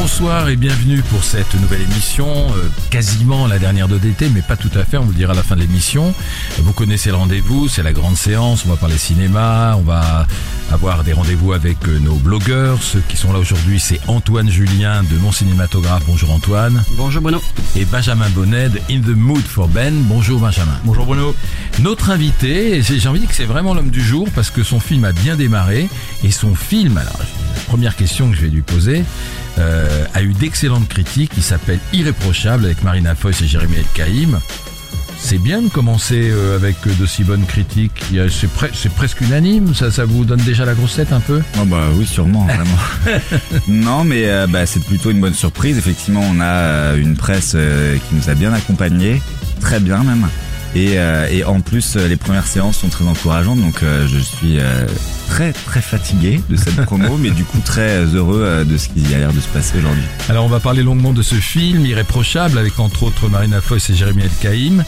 Bonsoir et bienvenue pour cette nouvelle émission, euh, quasiment la dernière de d'été, mais pas tout à fait, on vous le dira à la fin de l'émission. Vous connaissez le rendez-vous, c'est la grande séance, on va parler cinéma, on va avoir des rendez-vous avec euh, nos blogueurs. Ceux qui sont là aujourd'hui, c'est Antoine Julien de Mon Cinématographe, bonjour Antoine. Bonjour Bruno. Et Benjamin Bonnet de In the Mood for Ben, bonjour Benjamin. Bonjour Bruno. Notre invité, j'ai envie de dire que c'est vraiment l'homme du jour parce que son film a bien démarré et son film, alors la première question que je vais lui poser, euh, a eu d'excellentes critiques. Il s'appelle Irréprochable avec Marina Foïs et Jérémy El Kaïm. C'est bien de commencer euh, avec de si bonnes critiques. C'est pre- c'est presque unanime. Ça, vous donne déjà la grosse tête un peu? Oh bah oui, sûrement, vraiment. non, mais euh, bah, c'est plutôt une bonne surprise. Effectivement, on a euh, une presse euh, qui nous a bien accompagnés, très bien même. Et, euh, et en plus, euh, les premières séances sont très encourageantes, donc euh, je suis euh, très très fatigué de cette promo, mais du coup très heureux euh, de ce qui a l'air de se passer aujourd'hui. Alors on va parler longuement de ce film Irréprochable avec entre autres Marina Foïs et Jérémy El Kaïm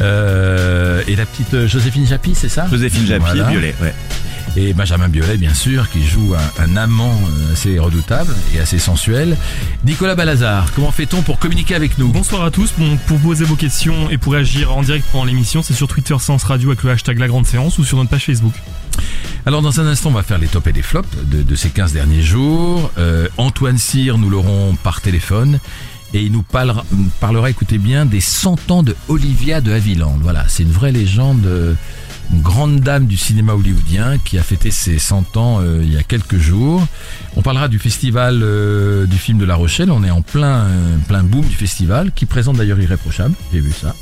Euh, et la petite euh, Joséphine Japy, c'est ça? Joséphine Japy, Voilà. Violet, ouais. Et Benjamin Biolay, bien sûr, qui joue un, un amant euh, assez redoutable et assez sensuel. Nicolas Balazar, comment fait-on pour communiquer avec nous? Bonsoir à tous. Bon, pour poser vos questions et pour réagir en direct pendant l'émission, c'est sur Twitter Séance Radio avec le hashtag La Grande Séance ou sur notre page Facebook. Alors dans un instant, on va faire les tops et les flops de, de ces 15 derniers jours. Euh, Antoine Cyr, nous l'aurons par téléphone. Et il nous parlera, parlera, écoutez bien, des 100 ans de Olivia de Havilland. Voilà, c'est une vraie légende, euh, une grande dame du cinéma hollywoodien qui a fêté ses 100 ans euh, il y a quelques jours. On parlera du festival euh, du film de La Rochelle. On est en plein, euh, plein boom du festival, qui présente d'ailleurs Irréprochable. J'ai vu ça.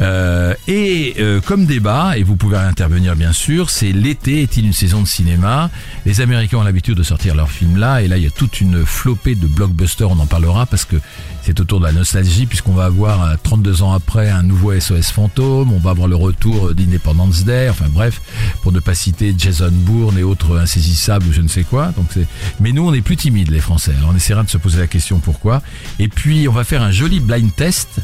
Euh, et comme débat, et vous pouvez intervenir bien sûr, c'est l'été est-il une saison de cinéma? Les Américains ont l'habitude de sortir leurs films là, et là il y a toute une flopée de blockbusters, on en parlera parce que c'est autour de la nostalgie, puisqu'on va avoir euh, 32 ans après un nouveau SOS fantôme, on va avoir le retour d'Independence Day, enfin bref, pour ne pas citer Jason Bourne et autres insaisissables ou je ne sais quoi. Donc c'est... Mais nous on est plus timides les Français, alors on essaiera de se poser la question pourquoi. Et puis on va faire un joli blind test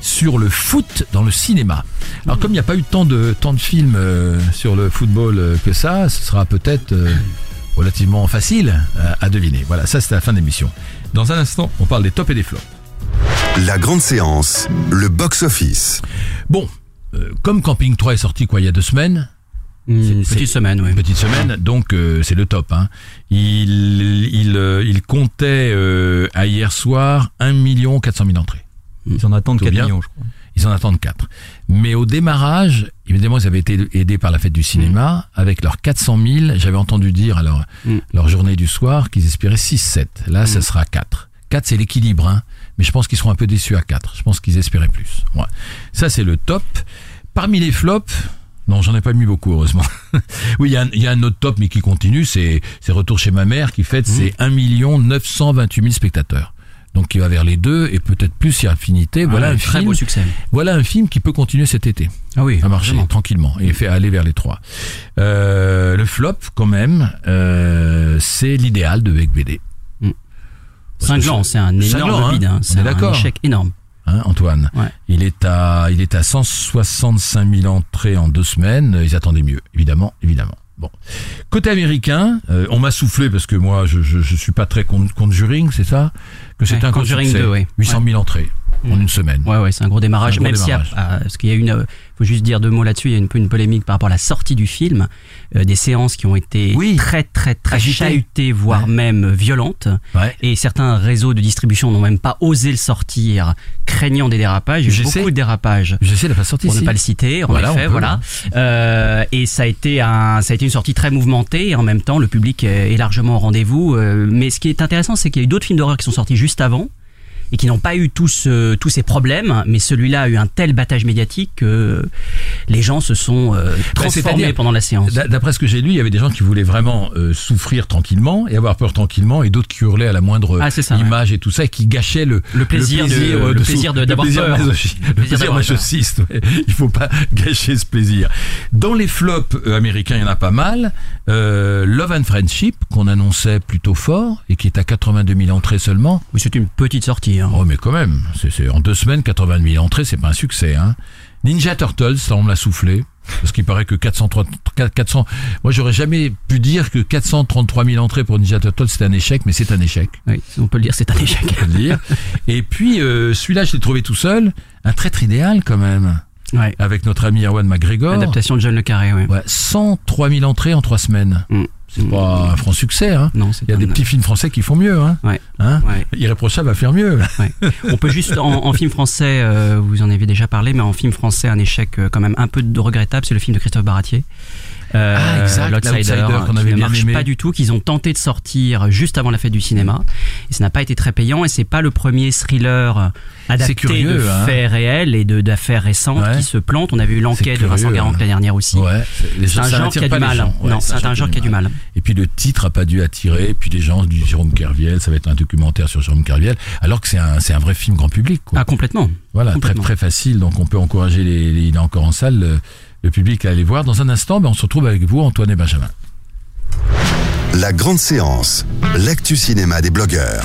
sur le foot dans le cinéma. Alors comme il n'y a pas eu tant de tant de films euh, sur le football euh, que ça, ce sera peut-être euh, relativement facile euh, à deviner. Voilà, ça c'était la fin de l'émission. Dans un instant, on parle des tops et des flops. La Grande Séance, le box-office. Bon, euh, comme Camping 3 est sorti quoi il y a deux semaines, Une c'est- petite semaine, oui. une petite semaine, donc euh, c'est le top. Hein. Il il euh, il comptait euh, à hier soir 1 million 400 000 entrées. Ils en attendent Tout 4 bien. millions, je crois. Ils en attendent 4. Mais au démarrage, évidemment, ils avaient été aidés par la fête du cinéma. Avec leurs 400 000, j'avais entendu dire à leur, Mm. leur journée du soir qu'ils espéraient 6-7. Là, ça sera 4. 4, c'est l'équilibre. Hein. Mais je pense qu'ils seront un peu déçus à 4. Je pense qu'ils espéraient plus. Ouais. Ça, c'est le top. Parmi les flops... Non, j'en ai pas mis beaucoup, heureusement. oui, il y, a un- il y a un autre top, mais qui continue, c'est c'est Retour chez ma mère, qui fête ses 1 928 000 spectateurs. Donc, qui va vers les deux, et peut-être plus si affinité. Voilà Ah, un très film beau succès. voilà un film qui peut continuer cet été Ah oui, à marcher vraiment. tranquillement et fait aller vers les trois. Euh, le flop, quand même, euh, c'est l'idéal de Beck BD. Cinglant, c'est un énorme hein. bide. hein. C'est est un échec énorme. Hein, Antoine, Ouais. il est à il est à 165 000 entrées en deux semaines. Ils attendaient mieux, évidemment, évidemment. Bon, côté américain, euh, on m'a soufflé parce que moi je je, je suis pas très con- conjuring, c'est ça? Que Ouais, un Conjuring succès. 2, oui. 800 000 entrées. En une semaine. Ouais, ouais, c'est un gros démarrage. Un gros même s'il y a, démarrage. ah, parce qu'il y a une, euh, faut juste dire deux mots là-dessus. Il y a une peu une polémique par rapport à la sortie du film, euh, des séances qui ont été Oui. très, très, très Agitées. chahutées, voire Ouais. même violentes. Ouais. Et certains réseaux de distribution n'ont même pas osé le sortir, craignant des dérapages. Il y a eu Je beaucoup de dérapages. Je sais, la pas sortie Pour ne ici. pas le citer, en Voilà, on effet, peut, voilà. Euh, et ça a été un, ça a été une sortie très mouvementée. Et en même temps, le public est largement au rendez-vous. Euh, mais ce qui est intéressant, c'est qu'il y a eu d'autres films d'horreur qui sont sortis juste avant et qui n'ont pas eu tous euh, tous ces problèmes. Mais celui-là a eu un tel battage médiatique que les gens se sont euh, transformés Bah, c'est-à-dire- pendant la séance. D'a- D'après ce que j'ai lu, il y avait des gens qui voulaient vraiment euh, souffrir tranquillement et avoir peur tranquillement, et d'autres qui hurlaient à la moindre Ah, ça, image et tout ça, et qui gâchaient le, Le plaisir de- euh, le plaisir de- le d'avoir plaisir peur. Le plaisir d'avoir masochiste. ouais. Il faut pas gâcher ce plaisir. Dans les flops euh, américains, il y en a pas mal. Love and Friendship qu'on annonçait plutôt fort et qui est à 82 000 entrées seulement. Oui, c'est une petite sortie. Hein. Oh mais quand même, c'est c'est- en deux semaines 80 000 entrées, c'est pas un succès. Hein. Ninja Turtles, ça on me l'a soufflé. Parce qu'il paraît que 403, 400, moi j'aurais jamais pu dire que 433 000 entrées pour Ninja Turtles c'est un échec, mais c'est un échec, Oui, on peut le dire, c'est un échec. on peut le dire. Et puis euh, celui-là je l'ai trouvé tout seul, un traître idéal quand même, Ouais. avec notre ami Erwan McGregor. Adaptation de John Le Carré, oui. Ouais, 103 000 entrées en trois semaines. Mm. C'est pas un franc succès. Hein. Non, Il y a un- des petits films français qui font mieux. Hein. Ouais. Hein? Ouais. Irréprochable à faire mieux. Ouais. On peut juste en, en film français, euh, vous en avez déjà parlé, mais en film français, un échec euh, quand même un peu regrettable, c'est le film de Christophe Baratier. Euh, Ah, l'Outsider, qu'on qui avait ne marche aimé. pas du tout, qu'ils ont tenté de sortir juste avant la fête du cinéma, et ça n'a pas été très payant. Et c'est pas le premier thriller adapté curieux, de hein. faits réels et d'affaires récentes Ouais. qui se plantent. On avait eu l'enquête de Vincent Garand hein. l'année dernière aussi. Ouais, c'est- un genre qui a du mal. Ouais, non, c'est un genre qui a du mal. Et puis le titre a pas dû attirer. Et puis les gens du Jérôme Kerviel, ça va être un documentaire sur Jérôme Kerviel, alors que c'est un, vrai film grand public. Quoi. Ah, complètement. voilà, très très facile. Donc on peut encourager les, les- il est encore en salle, le, le public à aller voir. Dans un instant, ben, on se retrouve avec vous, Antoine et Benjamin. La grande séance, l'actu cinéma des blogueurs.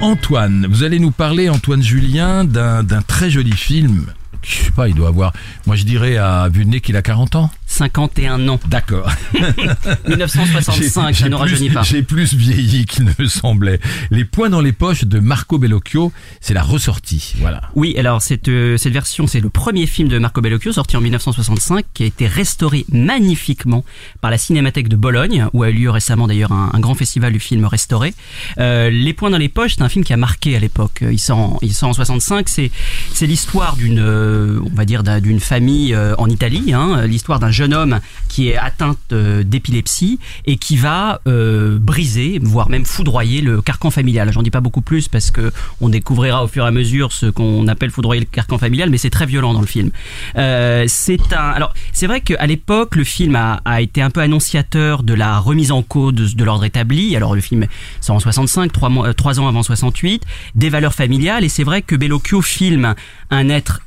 Antoine, vous allez nous parler, Antoine Julien, d'un très joli film. Je sais pas, il doit avoir, moi je dirais à vue de nez qu'il a 40 ans. 51 ans. D'accord. 1965, ça ne rajeunit pas. J'ai plus vieilli qu'il ne semblait. Les points dans les poches de Marco Bellocchio, c'est la ressortie. Voilà. Oui, alors cette, euh, cette version, c'est le premier film de Marco Bellocchio sorti en 1965 qui a été restauré magnifiquement par la Cinémathèque de Bologne où a eu lieu récemment d'ailleurs un, un grand festival du film restauré. Euh, les points dans les poches, c'est un film qui a marqué à l'époque. Il sort, en- il sort en 65. C'est c'est l'histoire d'une, euh, on va dire d'un- d'une famille en Italie. Hein, l'histoire d'un jeune homme qui est atteint euh, d'épilepsie et qui va euh, briser, voire même foudroyer le carcan familial. J'en dis pas beaucoup plus parce que on découvrira au fur et à mesure ce qu'on appelle foudroyer le carcan familial, mais c'est très violent dans le film. Euh, c'est un. Alors, c'est vrai qu'à l'époque, le film a, été un peu annonciateur de la remise en cause de, l'ordre établi. Alors, le film sort en 65, trois, trois ans avant 68, des valeurs familiales, et c'est vrai que Bellocchio filme un être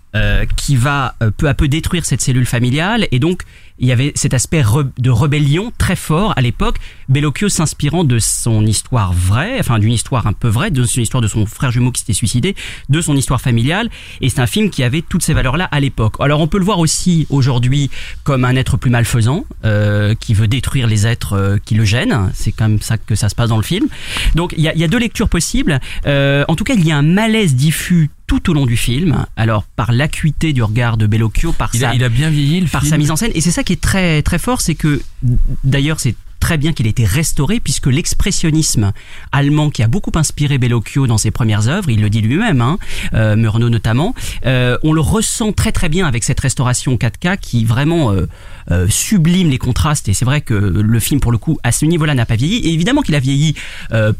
qui va euh, peu à peu détruire cette cellule familiale. Et donc il y avait cet aspect de rébellion très fort à l'époque. Bellocchio s'inspirant de son histoire vraie, enfin d'une histoire un peu vraie, de son histoire de son frère jumeau qui s'était suicidé, de son histoire familiale. Et c'est un film qui avait toutes ces valeurs-là à l'époque. Alors on peut le voir aussi aujourd'hui comme un être plus malfaisant, euh, qui veut détruire les êtres euh, qui le gênent. C'est comme ça que ça se passe dans le film. Donc il y a, il y a deux lectures possibles. Euh, en tout cas, il y a un malaise diffus tout au long du film. Alors par l'acuité du regard de Bellocchio, par Il sa a, il a bien vieilli le par film. sa mise en scène. Et c'est ça qui très très fort, c'est que d'ailleurs c'est très bien qu'il ait été restauré puisque l'expressionnisme allemand qui a beaucoup inspiré Bellocchio dans ses premières œuvres, il le dit lui-même, hein, euh, Murnau notamment, euh, on le ressent très très bien avec cette restauration 4K qui vraiment euh, sublime les contrastes. Et c'est vrai que le film pour le coup à ce niveau-là n'a pas vieilli. Et évidemment qu'il a vieilli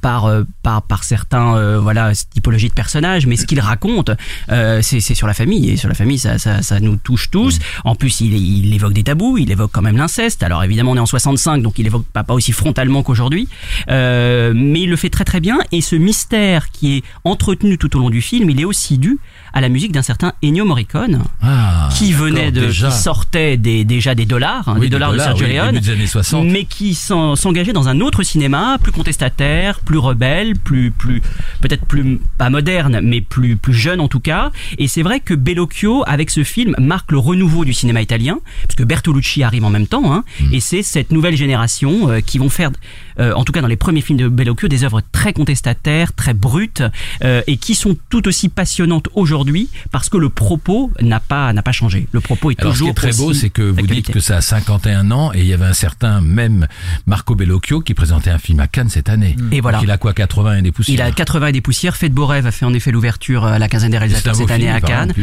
par, par par certains voilà typologies de personnages mais ce qu'il raconte c'est c'est sur la famille. Et sur la famille ça ça, ça nous touche tous. En plus il, il évoque des tabous il évoque quand même l'inceste. Alors évidemment on est en 65 donc il évoque pas, pas aussi frontalement qu'aujourd'hui euh, mais il le fait très très bien et ce mystère qui est entretenu tout au long du film il est aussi dû à la musique d'un certain Ennio Morricone Ah, qui venait de déjà. qui sortait des, déjà des dollars hein, Oui, des dollars, de Sergio oui, Leone début des années 60. mais qui s'en- s'engageait dans un autre cinéma plus contestataire, plus rebelle, plus plus peut-être plus pas moderne, mais plus plus jeune en tout cas. Et c'est vrai que Bellocchio avec ce film marque le renouveau du cinéma italien, parce que Bertolucci arrive en même temps, hein, Hmm. et c'est cette nouvelle génération qui vont faire, euh, en tout cas dans les premiers films de Bellocchio, des œuvres très contestataires, très brutes euh, et qui sont tout aussi passionnantes aujourd'hui parce que le propos n'a pas n'a pas changé. Le propos est Alors, ce qui toujours est très beau, c'est que vous dites que ça a 51 ans et il y avait un certain même Marco Bellocchio qui présentait un film à Cannes cette année. Et voilà. Donc, il a quoi 80 et des poussières Il a 80 et des poussières. Fête Beau Rêve a fait en effet l'ouverture à la quinzaine des réalisateurs cette année film, à Cannes,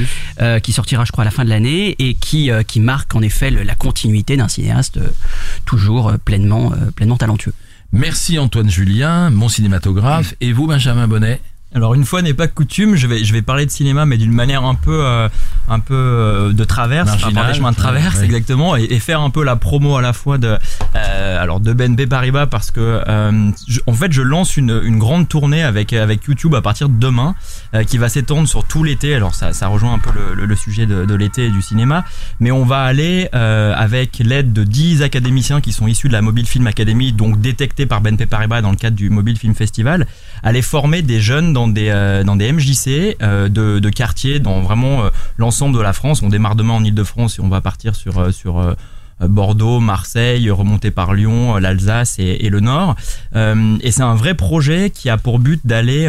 euh, qui sortira je crois à la fin de l'année et qui euh, qui marque en effet le- la continuité d'un cinéaste euh, toujours euh, pleinement euh, pleinement talentueux. Merci Antoine Julien, mon cinématographe. Et vous, Benjamin Bonnet? Alors une fois n'est pas coutume, je vais je vais parler de cinéma mais d'une manière un peu euh, un peu euh, de traverse, Marginale, par des chemins de traverse ouais. exactement et, et faire un peu la promo à la fois de euh, alors de BNP Paribas parce que euh, je- en fait je lance une, une grande tournée avec avec YouTube à partir de demain euh, qui va s'étendre sur tout l'été. Alors ça ça rejoint un peu le, sujet de, l'été et du cinéma, mais on va aller euh, avec l'aide de 10 académiciens qui sont issus de la Mobile Film Academy donc détectés par BNP Paribas dans le cadre du Mobile Film Festival aller former des jeunes dans des euh, dans des MJC de, de quartiers dans vraiment l'ensemble de la France. On démarre demain en Île-de-France et on va partir sur sur Bordeaux, Marseille, remonter par Lyon, euh, l'Alsace et, le Nord. Euh, et c'est un vrai projet qui a pour but d'aller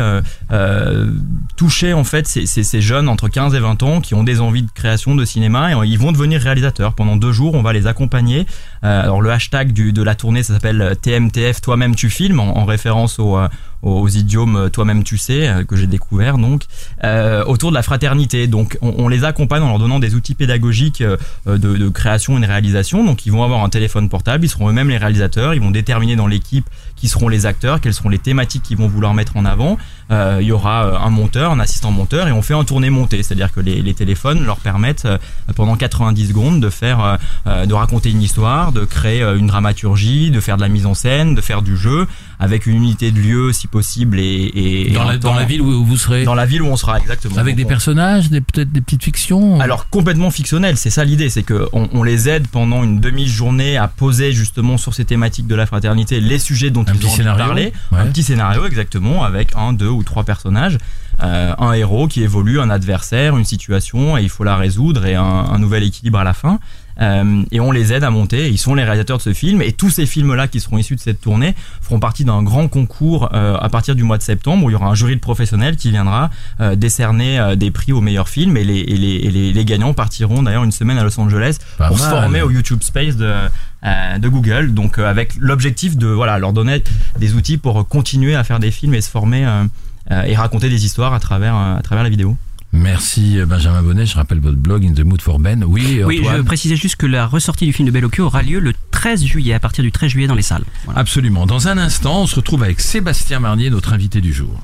euh, toucher en fait ces, jeunes entre 15 et 20 ans qui ont des envies de création de cinéma et ils vont devenir réalisateurs. Pendant deux jours, on va les accompagner. Alors le hashtag de la tournée, ça s'appelle TMTF, toi-même tu filmes, en, en référence au, aux idiomes euh, toi-même tu sais euh, que j'ai découvert donc euh, autour de la fraternité. Donc on, les accompagne en leur donnant des outils pédagogiques de, de création et de réalisation. Donc ils vont avoir un téléphone portable, ils seront eux-mêmes les réalisateurs, ils vont déterminer dans l'équipe qui seront les acteurs, quelles seront les thématiques qu'ils vont vouloir mettre en avant. Euh, il y aura euh, un monteur, un assistant monteur et on fait un tourné monté, c'est-à-dire que les, les téléphones leur permettent euh, pendant 90 secondes de faire, euh, de raconter une histoire, de créer une dramaturgie, de faire de la mise en scène, de faire du jeu avec une unité de lieu si possible et, et- dans la, dans la ville où vous serez dans la ville où on sera exactement. Avec des on- personnages, des- peut-être des petites fictions alors complètement fictionnel, c'est ça l'idée, c'est que on, on les aide pendant une demi-journée à poser justement sur ces thématiques de la fraternité les sujets dont Un petit scénario, parler, ouais. un petit scénario exactement avec un, deux ou trois personnages, euh, un héros qui évolue, un adversaire, une situation et il faut la résoudre et un, un nouvel équilibre à la fin. Euh, et on les aide à monter. Ils sont les réalisateurs de ce film et tous ces films-là qui seront issus de cette tournée feront partie d'un grand concours euh, à partir du mois de septembre où il y aura un jury de professionnels qui viendra euh, décerner des prix aux meilleurs films et les, et les, et les, les gagnants partiront d'ailleurs une semaine à Los Angeles Pas pour se former au YouTube Space de, de Google. Donc euh, avec l'objectif de voilà leur donner des outils pour continuer à faire des films et se former euh, euh, et raconter des histoires à travers euh, à travers la vidéo. Merci euh, Benjamin Bonnet, je rappelle votre blog In the Mood for Ben. Oui, Oui, Antoine je précisais juste que la ressortie du film de Bellocchio aura lieu le 13 juillet, à partir du 13 juillet dans les salles. Voilà. Absolument. Dans un instant, on se retrouve avec Sébastien Marnier, notre invité du jour.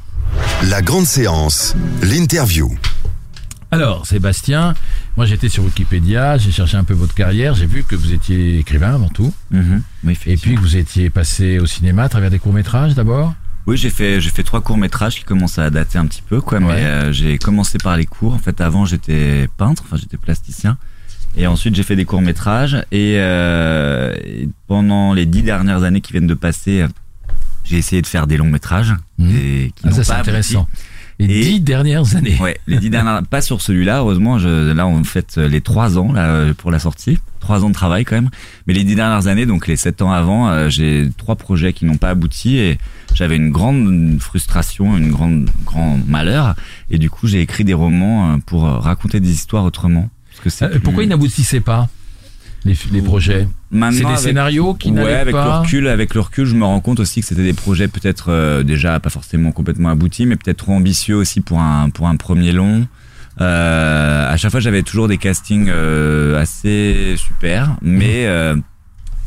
La grande séance, l'interview. Alors, Sébastien, moi j'étais sur Wikipédia, j'ai cherché un peu votre carrière, j'ai vu que vous étiez écrivain avant tout, Mhm. Oui, et puis que vous étiez passé au cinéma à travers des courts-métrages d'abord? Oui, j'ai fait j'ai fait trois courts métrages qui commencent à dater un petit peu quoi, Ouais. mais euh, j'ai commencé par les cours. En fait, avant j'étais peintre, enfin j'étais plasticien, et ensuite j'ai fait des courts métrages. Et, euh, et pendant les dix dernières années qui viennent de passer, j'ai essayé de faire des longs métrages Mhm. et qui Ah, ça c'est abouti. Les Et- dix dernières années. Ouais, les dix dernières, pas sur celui-là, heureusement. Je, là, on fait les trois ans là euh, pour la sortie, trois ans de travail quand même. Mais les dix dernières années, donc les sept ans avant, euh, j'ai trois projets qui n'ont pas abouti et j'avais une grande frustration, une grande grand malheur. Et du coup, j'ai écrit des romans euh, pour euh, raconter des histoires autrement. Parce que Euh, pourquoi ils n'aboutissaient pas? Les, les projets C'est des avec- scénarios qui ouais, avec pas le recul, avec le recul, je me rends compte aussi que c'était des projets peut-être euh, déjà pas forcément complètement aboutis, mais peut-être trop ambitieux aussi pour un pour un premier long. Euh, à chaque fois, j'avais toujours des castings euh, assez super, mais euh,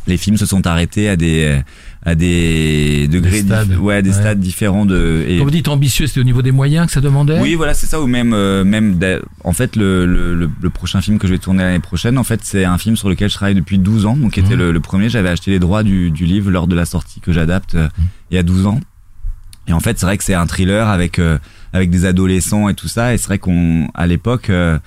les films se sont arrêtés à des à des degrés, Des stades. ouais, des Ouais. stades différents de. et- Quand vous dites ambitieux, c'était au niveau des moyens que ça demandait oui, voilà, c'est ça. Ou même, euh, même, en fait, le, le, le, prochain film que je vais tourner l'année prochaine, en fait, c'est un film sur lequel je travaille depuis 12 ans. Donc, qui était Mhm. le, le premier. J'avais acheté les droits du, du livre lors de la sortie que j'adapte euh, il y a 12 ans. Et en fait, c'est vrai que c'est un thriller avec euh, avec des adolescents et tout ça. Et c'est vrai qu'on, à l'époque, euh,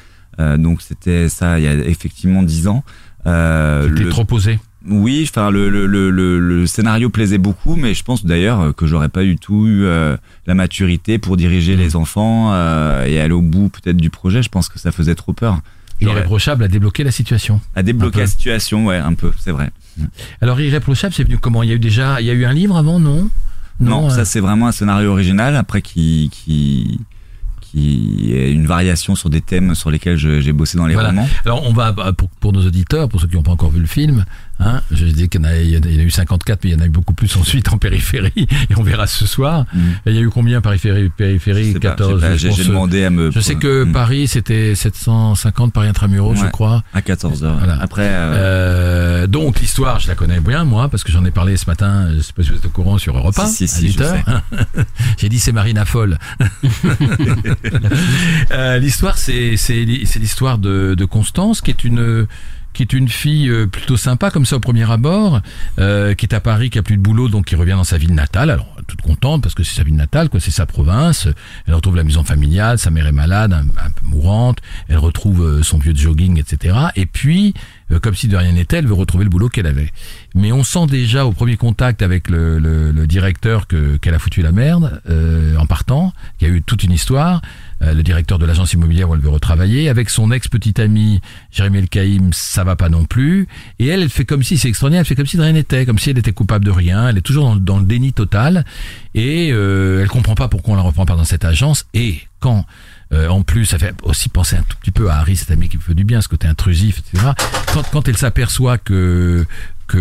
donc c'était ça, il y a effectivement 10 ans. Euh, C'était le- trop posé. Oui, enfin le, le, le, le, le scénario plaisait beaucoup, mais je pense d'ailleurs euh, que j'aurais pas du tout eu euh, la maturité pour diriger les enfants euh, et aller au bout peut-être du projet. Je pense que ça faisait trop peur. J'aurais- Irréprochable a débloqué la situation. À débloquer la situation, ouais, un peu, c'est vrai. Alors Irréprochable, c'est venu comment? Il y a eu déjà, il y a eu un livre avant, non? Non, euh, ça c'est vraiment un scénario original, après qui qui qui est une variation sur des thèmes sur lesquels j'ai bossé dans les Voilà. romans. Alors on va bah, pour, pour nos auditeurs, pour ceux qui n'ont pas encore vu le film, hein, je dis qu'il y, en a- y en eu 54, mais il y en a eu beaucoup plus ensuite en périphérie, et on verra ce soir. Mm. Il y a eu combien périphérie, périphérie? Je sais pas, 14 je sais pas, je J'ai euh, demandé à me. Je sais que Mm. Paris c'était 750 Paris intramuros, je crois. à 14 heures. Voilà. Après, euh, Euh, donc l'histoire, je la connais bien moi parce que j'en ai parlé ce matin. Je sais pas si vous êtes au courant sur Europe 1 Si, si, à si, 8 je heures. J'ai dit c'est Marina folle. Euh, l'histoire, c'est l'histoire de, de Constance qui est une qui est une fille euh, plutôt sympa comme ça au premier abord, euh, qui est à Paris, qui a plus de boulot, donc qui revient dans sa ville natale. Alors toute contente parce que c'est sa ville natale, quoi, c'est sa province. Elle retrouve la maison familiale, sa mère est malade, un, peu mourante. Elle retrouve euh, son vieux jogging, etc. Et puis, euh, comme si de rien n'était, elle veut retrouver le boulot qu'elle avait. Mais on sent déjà au premier contact avec le, le, le directeur que qu'elle a foutu la merde euh, en partant. Il y a eu toute une histoire. Euh, le directeur de l'agence immobilière où elle veut retravailler, avec son ex-petite ami Jérémy El Kaïm, ça va pas non plus. Et elle, elle fait comme si, c'est extraordinaire, elle fait comme si de rien n'était, comme si elle était coupable de rien. Elle est toujours dans, dans le déni total. Et euh, elle comprend pas pourquoi on la reprend pas dans cette agence. Et quand euh, en plus, ça fait aussi penser un tout petit peu à Harry, cet ami qui me fait du bien, ce côté intrusif, etc. Quand, quand elle s'aperçoit que que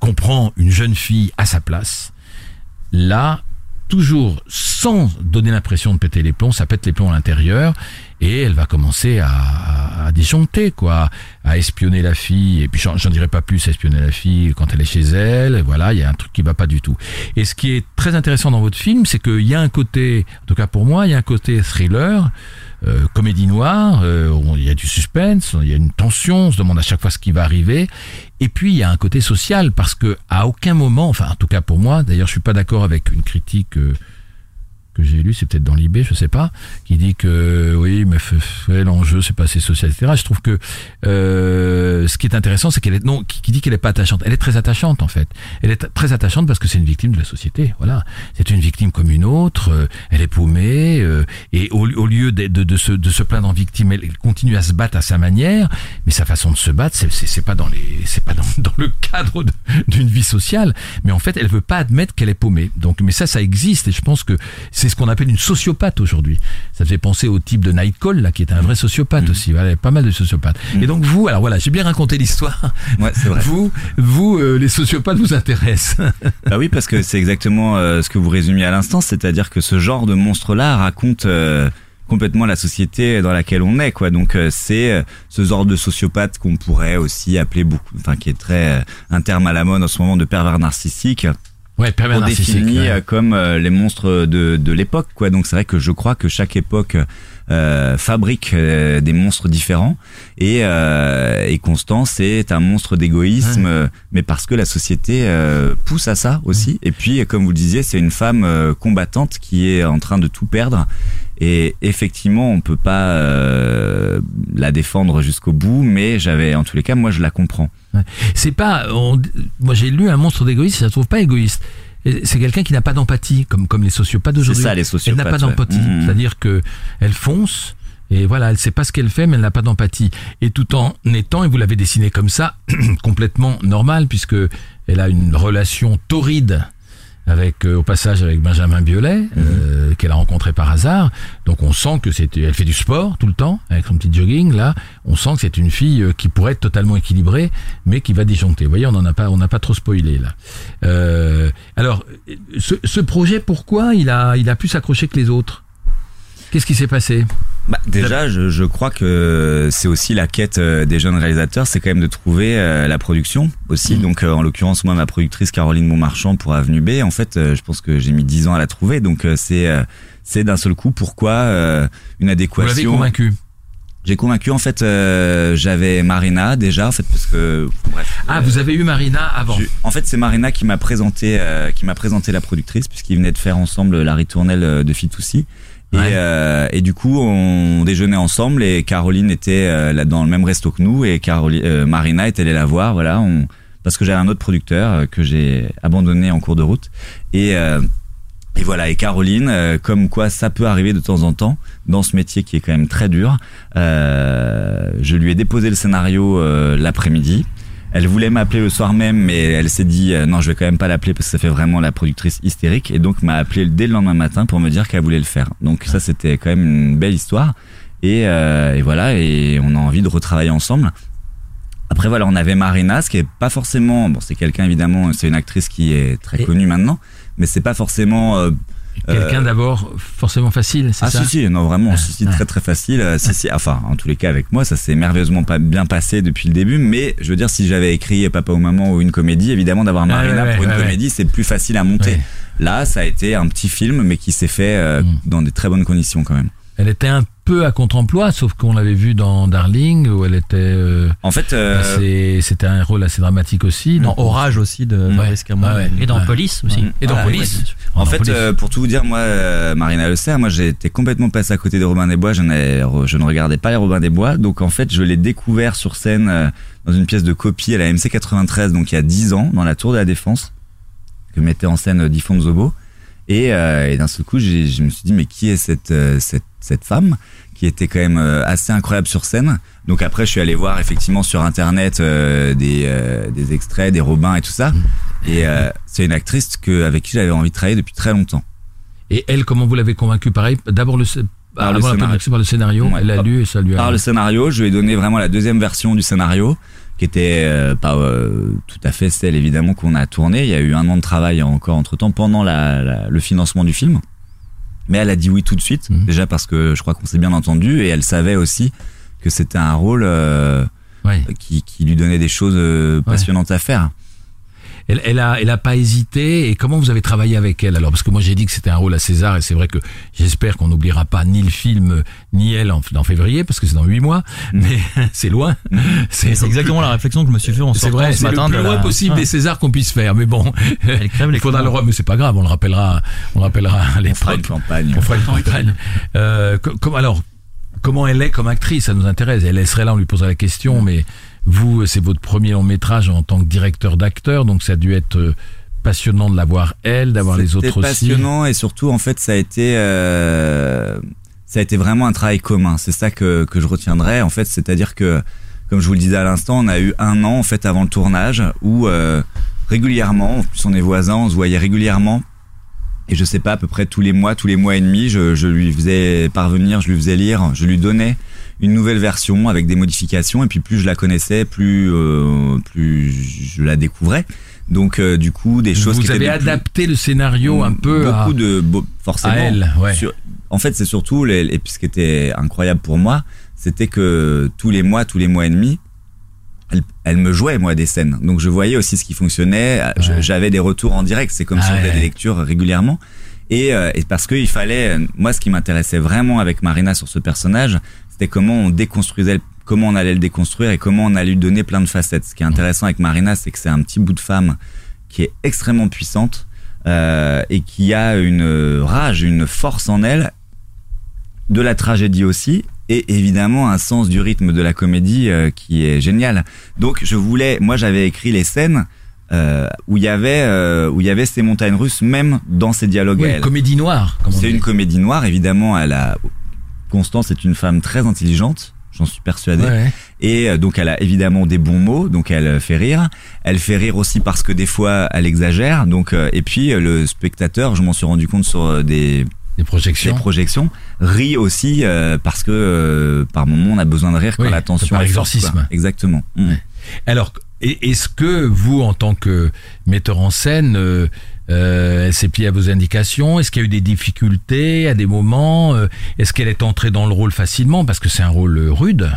qu'on prend une jeune fille à sa place, là, toujours sans donner l'impression de péter les plombs, ça pète les plombs à l'intérieur et elle va commencer à, à, quoi, à espionner la fille. Et puis j'en j'en dirai pas plus, à espionner la fille quand elle est chez elle. Voilà, il y a un truc qui va pas du tout. Et ce qui est très intéressant dans votre film, c'est qu'il y a un côté, en tout cas pour moi, il y a un côté thriller. Euh, comédie noire, euh, il y a du suspense, il y a une tension, on se demande à chaque fois ce qui va arriver. Et puis il y a un côté social parce que à aucun moment, enfin en tout cas pour moi, d'ailleurs je suis pas d'accord avec une critique euh, que j'ai lue, c'est peut-être dans l'IB, je sais pas, qui dit que oui, mais l'enjeu c'est pas assez social, etc. Je trouve que euh, ce qui est intéressant, c'est qu'elle est non, qui, dit qu'elle est pas attachante, elle est très attachante en fait. Elle est très attachante parce que c'est une victime de la société. Voilà, c'est une victime comme une autre. euh, elle est paumée euh, et au, au lieu de, de, se, de se plaindre en victime, elle, continue à se battre à sa manière. Mais sa façon de se battre, c'est- c'est pas dans les, c'est pas dans, dans le cadre d'une vie sociale. Mais en fait, elle veut pas admettre qu'elle est paumée. Donc, mais ça, ça existe et je pense que c'est ce qu'on appelle une sociopathe aujourd'hui. Ça fait penser au type de Nightcall là, qui est un vrai sociopathe aussi. Voilà, il y a pas mal de sociopathes. Et donc vous, alors voilà, j'ai bien raconté l'histoire. ouais, c'est vrai. Vous, vous, euh, les sociopathes vous intéressent. Bah oui, parce que c'est exactement euh, ce que vous résumiez à l'instant, c'est-à-dire que ce genre de monstre-là raconte euh, complètement la société dans laquelle on est, quoi. Donc euh, c'est euh, ce genre de sociopathe qu'on pourrait aussi appeler beaucoup, enfin qui est très euh, un terme à la mode en ce moment de pervers narcissique. Ouais, on définit ouais. euh, comme euh, les monstres de, de l'époque, quoi. Donc c'est vrai que je crois que chaque époque fabrique euh, des monstres différents et, euh, et Constance est un monstre d'égoïsme, Ouais. euh, mais parce que la société euh, pousse à ça aussi. Et puis, comme vous le disiez, c'est une femme euh, combattante qui est en train de tout perdre. Et effectivement, on peut pas euh, la défendre jusqu'au bout, mais j'avais, en tous les cas, moi, je la comprends. C'est pas. on- moi, j'ai lu un monstre d'égoïste, je la trouve pas égoïste. C'est quelqu'un qui n'a pas d'empathie, comme comme les sociopathes d'aujourd'hui. ça, les Elle sociopathes, n'a pas d'empathie, Mhm. c'est-à-dire que elle fonce. Et voilà, elle sait pas ce qu'elle fait, mais elle n'a pas d'empathie. Et tout en étant, et vous l'avez dessiné comme ça, complètement normal, puisque elle a une relation torride avec, euh, au passage, avec Benjamin Biolay, Mhm. euh, qu'elle a rencontré par hasard. Donc on sent que c'est, elle fait du sport tout le temps, avec son petit jogging là. On sent que c'est une fille euh, qui pourrait être totalement équilibrée, mais qui va disjoncter. Vous voyez, on en a pas, on n'a pas trop spoilé là. Euh, alors, ce, ce projet, pourquoi il a, il a pu s'accrocher que les autres? Qu'est-ce qui s'est passé? Bah, déjà, je, je crois que c'est aussi la quête euh, des jeunes réalisateurs, c'est quand même de trouver euh, la production aussi. Mhm. Donc, euh, en l'occurrence, moi, ma productrice Caroline Montmarchand pour Avenue B, en fait, euh, je pense que j'ai mis 10 ans à la trouver. Donc, euh, c'est euh, c'est d'un seul coup pourquoi euh, une Vous adéquation. l'avez convaincu J'ai convaincu, en fait, euh, j'avais Marina déjà, en fait, parce que bref. Ah, euh, vous avez eu Marina avant. En fait, c'est Marina qui m'a présenté, euh, qui m'a présenté la productrice, puisqu'ils venaient de faire ensemble la ritournelle de Fitoussi. Et, Ouais. euh, et du coup, on déjeunait ensemble et Caroline était euh, là dans le même resto que nous et Caroline, euh, Marina est allée la voir, voilà, on, parce que j'avais un autre producteur euh, que j'ai abandonné en cours de route. Et, euh, Et voilà, et Caroline, euh, comme quoi ça peut arriver de temps en temps dans ce métier qui est quand même très dur. euh, je lui ai déposé le scénario euh, l'après-midi. Elle voulait m'appeler le soir même, mais elle s'est dit euh, non, je vais quand même pas l'appeler parce que ça fait vraiment la productrice hystérique, et donc m'a appelé dès le lendemain matin pour me dire qu'elle voulait le faire. Donc ça, c'était quand même une belle histoire. Et, euh, et voilà, et on a envie de retravailler ensemble. Après voilà, on avait Marina, ce qui est pas forcément, bon, c'est quelqu'un évidemment, c'est une actrice qui est très Et- connue maintenant, mais c'est pas forcément euh, Quelqu'un euh, d'abord forcément facile, c'est ah ça si si non vraiment Ah, si si ah. très très facile. Euh, si si enfin en tous les cas avec moi ça s'est merveilleusement pas bien passé depuis le début mais je veux dire si j'avais écrit Papa ou Maman ou une comédie évidemment d'avoir Ah, Marina ouais, pour une ouais, comédie c'est plus facile à monter. Là ça a été un petit film mais qui s'est fait euh, Mm. dans des très bonnes conditions quand même. Elle était un peu à contre-emploi, sauf qu'on l'avait vu dans Darling, où elle était. euh, en fait euh, assez- C'était un rôle assez dramatique aussi. Dans Orage aussi de Ouais. Maurice Cameron. Ah ouais. Et dans Ouais. Police aussi. Et dans Ah, Police. En Dans fait, Police. euh, pour tout vous dire, moi, euh, Marina Le Serre, moi, j'ai été complètement passé à côté de Robin des Bois. Je, n'ai- je ne regardais pas les Robin des Bois. Donc, en fait, je l'ai découvert sur scène euh, dans une pièce de copie à la MC 93, donc il y a 10 ans, dans la Tour de la Défense, que mettait en scène euh, Diffon Zobo. Et, euh, et d'un seul coup, je me suis dit, mais qui est cette, euh, cette, cette femme qui était quand même euh, assez incroyable sur scène. Donc après, je suis allé voir effectivement sur internet euh, des, euh, des extraits, des Robins et tout ça. Et euh, c'est une actrice que, avec qui j'avais envie de travailler depuis très longtemps. Et elle, comment vous l'avez convaincue? Pareil, d'abord le, Par le scénario. par le scénario. Ouais. Elle l'a lu et ça lui a. Par le scénario, je lui ai donné vraiment la deuxième version du scénario, qui était euh, pas euh, tout à fait celle évidemment qu'on a tournée. Il y a eu un an de travail encore entre temps pendant la, la- le financement du film. Mais elle a dit oui tout de suite, Mhm. déjà parce que je crois qu'on s'est bien entendu et elle savait aussi que c'était un rôle euh, Ouais. qui, qui lui donnait des choses euh, passionnantes à faire. Elle, elle a, elle a pas hésité. Et comment vous avez travaillé avec elle alors? Parce que moi j'ai dit que c'était un rôle à César et c'est vrai que j'espère qu'on n'oubliera pas ni le film ni elle en, en février parce que c'est dans huit mois. Mais c'est loin. C'est c'est exactement la réflexion que je me suis fait en C'est sortant vrai, ce c'est le matin. plus loin la- possible Ouais. des Césars qu'on puisse faire. Mais bon, Elle crève les il faudra le mais c'est pas grave, on le rappellera, on le rappellera à On fera une campagne. On fera une campagne. Euh, comme alors, comment elle est comme actrice Ça nous intéresse. Elle serait là, on lui poserait la question. Mais vous, c'est votre premier long métrage en tant que directeur d'acteur, donc ça a dû être euh, passionnant de la voir elle, d'avoir les autres aussi. passionnant et surtout en fait ça a été euh, ça a été vraiment un travail commun. C'est ça que que je retiendrai en fait, c'est-à-dire que comme je vous le disais à l'instant, on a eu un an en fait avant le tournage où euh, régulièrement, en plus on est voisins, on se voyait régulièrement. Et je sais pas, à peu près tous les mois, tous les mois et demi, je, je lui faisais parvenir, je lui faisais lire, je lui donnais une nouvelle version avec des modifications. Et puis plus je la connaissais, plus euh, plus je la découvrais. Donc euh, du coup, des choses vous qui avez plus- adapté le scénario un peu beaucoup à, de forcément à elle. Ouais. sur- en fait c'est surtout les, et puis ce qui était incroyable pour moi c'était que tous les mois tous les mois et demi elle, elle me jouait moi des scènes donc je voyais aussi ce qui fonctionnait Ouais. j'avais des retours en direct c'est comme Ah si on faisait ouais. des lectures régulièrement et, euh, et parce qu'il fallait moi ce qui m'intéressait vraiment avec Marina sur ce personnage c'était comment on déconstruisait le- comment on allait le déconstruire et comment on allait lui donner plein de facettes ce qui est intéressant avec Marina c'est que c'est un petit bout de femme qui est extrêmement puissante euh, et qui a une rage, une force en elle, de la tragédie aussi, et évidemment un sens du rythme de la comédie euh, qui est génial. Donc je voulais, moi j'avais écrit les scènes euh, où il y avait où il y avait ces montagnes russes même dans ces dialogues. à Oui, elle. comédie noire. C'est une comédie noire, évidemment. Elle a Constance est une femme très intelligente, j'en suis persuadé. Ouais. Et euh, donc elle a évidemment des bons mots, donc elle euh, fait rire. Elle fait rire aussi parce que des fois elle exagère. Donc euh, et puis le spectateur, je m'en suis rendu compte sur des, projections. rit aussi euh, parce que euh, par moment on a besoin de rire quand Oui, la tension par exorcisme. Exactement. Mm. Alors, est-ce que vous, en tant que metteur en scène, euh, euh, elle s'est pliée à vos indications Est-ce qu'il y a eu des difficultés à des moments Euh, Est-ce qu'elle est entrée dans le rôle facilement Parce que c'est un rôle rude?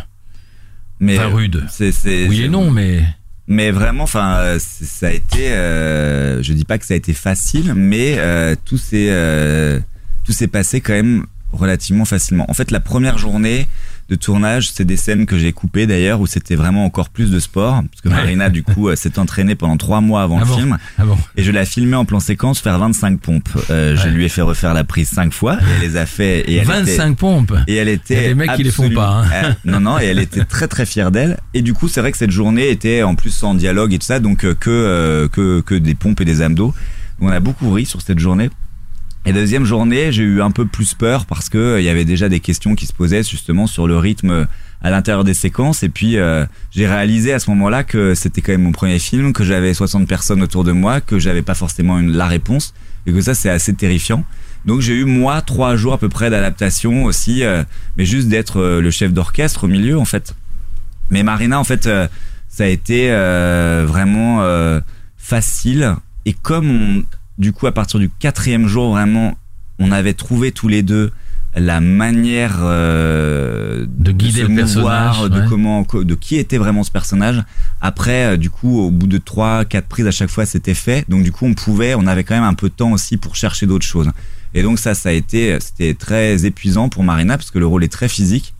Mais Enfin, rude. C'est, c'est, Oui et non, mais Mais vraiment, enfin, euh, ça a été. Euh, je dis pas que ça a été facile, mais euh, tout s'est euh, tout s'est passé quand même relativement facilement. En fait, la première journée de tournage, c'est des scènes que j'ai coupées d'ailleurs où c'était vraiment encore plus de sport, parce que Ouais. Marina du coup euh, s'est entraînée pendant trois mois avant Ah le bon film, ah bon et je l'ai filmée en plan séquence faire 25 pompes. Euh, Je lui ai fait refaire la prise cinq fois et elle les a fait. Et elle 25 était, pompes. et elle était. Il y a des mecs qui les font pas, hein. Ah, non, non, et elle était très très fière d'elle. Et du coup, c'est vrai que cette journée était en plus en dialogue et tout ça, donc euh, que euh, que que des pompes et des abdos. On a beaucoup ri sur cette journée. Et deuxième journée, j'ai eu un peu plus peur parce que euh, il y avait déjà des questions qui se posaient justement sur le rythme à l'intérieur des séquences. Et puis euh, j'ai réalisé à ce moment-là que c'était quand même mon premier film, que j'avais 60 personnes autour de moi, que j'avais pas forcément une, la réponse et que ça c'est assez terrifiant. Donc j'ai eu moi trois jours à peu près d'adaptation aussi, euh, mais juste d'être euh, le chef d'orchestre au milieu en fait. Mais Marina en fait, euh, ça a été euh, vraiment euh, facile et comme on, du coup à partir du quatrième jour vraiment, on avait trouvé tous les deux la manière euh, De guider le mouvoir, personnage, de ouais. comment, de qui était vraiment ce personnage. Après, euh, du coup, au bout de trois, quatre prises à chaque fois, c'était fait. Donc du coup, on pouvait, on avait quand même un peu de temps aussi pour chercher d'autres choses. Et donc ça, ça a été, c'était très épuisant pour Marina parce que le rôle est très physique.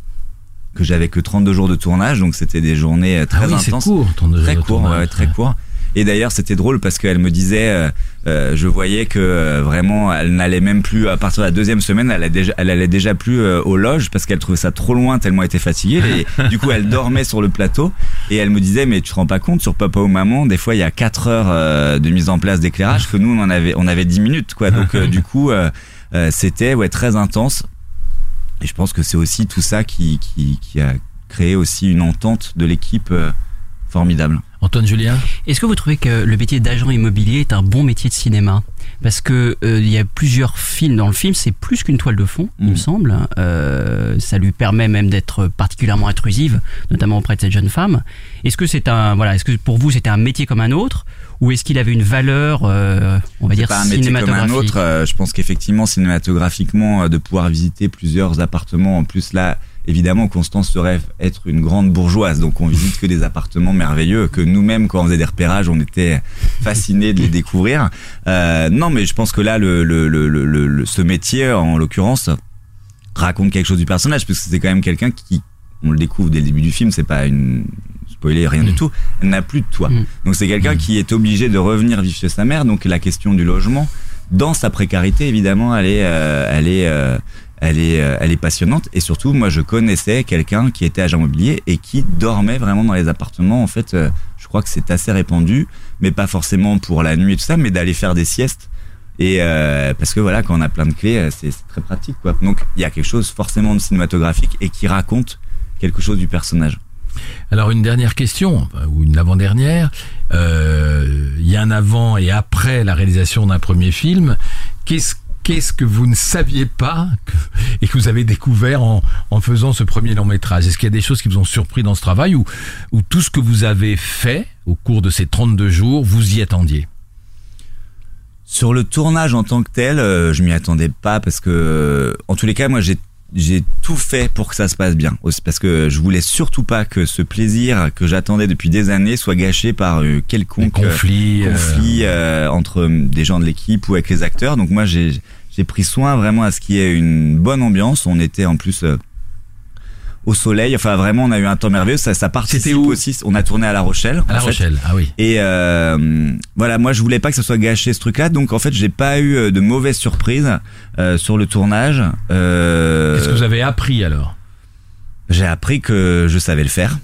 Que j'avais que 32 jours de tournage, donc c'était des journées euh, très ah oui, intenses court, très court, tournage, ouais, très ouais. court. Et d'ailleurs, c'était drôle parce qu'elle me disait, euh, euh, je voyais que euh, vraiment, elle n'allait même plus à partir de la deuxième semaine, elle, a déjà, elle allait déjà plus euh, aux loges parce qu'elle trouvait ça trop loin tellement elle était fatiguée. Et du coup, elle dormait sur le plateau et elle me disait, mais tu te rends pas compte sur Papa ou Maman, des fois il y a 4 heures euh, de mise en place d'éclairage que nous on en avait, on avait 10 minutes quoi. Donc du coup, c'était ouais très intense. Et je pense que c'est aussi tout ça qui, qui, qui a créé aussi une entente de l'équipe formidable. Antoine Julien Est-ce que vous trouvez que le métier d'agent immobilier est un bon métier de cinéma? Parce que euh, il y a plusieurs films. Dans le film, c'est plus qu'une toile de fond, il me Mhm. semble. Euh, ça lui permet même d'être particulièrement intrusive, notamment auprès de cette jeune femme. Est-ce que c'est un voilà Est-ce que pour vous c'était un métier comme un autre, ou est-ce qu'il avait une valeur, euh, on va dire pas un métier comme un cinématographique autre. euh, je pense qu'effectivement, cinématographiquement, euh, de pouvoir visiter plusieurs appartements, en plus là, évidemment, Constance se rêve être une grande bourgeoise, donc on visite que des appartements merveilleux que nous-mêmes, quand on faisait des repérages, on était fascinés de les découvrir. Euh, non, mais je pense que là, le, le, le, le, le- ce métier, en l'occurrence, raconte quelque chose du personnage, parce que c'est quand même quelqu'un qui, on le découvre dès le début du film, c'est pas une spoiler rien du tout, elle n'a plus de toit. Mm. Donc c'est quelqu'un qui est obligé de revenir vivre chez sa mère, donc la question du logement, dans sa précarité évidemment, elle est, euh, elle est, euh, elle est, euh, elle est passionnante. Et surtout, moi je connaissais quelqu'un qui était agent immobilier et qui dormait vraiment dans les appartements. En fait, euh, je crois que c'est assez répandu, mais pas forcément pour la nuit et tout ça, mais d'aller faire des siestes. Et euh, parce que voilà, quand on a plein de clés, c'est très pratique quoi. Donc il y a quelque chose forcément de cinématographique et qui raconte quelque chose du personnage. Alors une dernière question, ou une avant-dernière. Il y a un avant et après la réalisation d'un premier film. Qu'est-ce Qu'est-ce que vous ne saviez pas et que vous avez découvert en, faisant ce premier long métrage? Est-ce qu'il y a des choses qui vous ont surpris dans ce travail ou, ou tout ce que vous avez fait au cours de ces 32 jours, vous y attendiez? Sur le tournage en tant que tel, euh, je m'y attendais pas parce que, euh, en tous les cas, moi, j'ai j'ai tout fait pour que ça se passe bien. Parce que je voulais surtout pas que ce plaisir que j'attendais depuis des années soit gâché par euh, quelconque conflits, euh, conflit euh, entre des gens de l'équipe ou avec les acteurs. Donc moi, j'ai pris soin vraiment à ce qu'il y ait une bonne ambiance. On était en plus au soleil. Enfin, vraiment, on a eu un temps merveilleux. Ça, ça participe C'était où aussi. On a tourné à La Rochelle. à La fait. Rochelle. Ah oui. Et euh, voilà, moi je voulais pas que ça soit gâché ce truc-là, donc en fait j'ai pas eu euh, de mauvaises surprises euh, sur le tournage. Euh, Qu'est-ce que vous avez appris alors? J'ai appris que je savais le faire.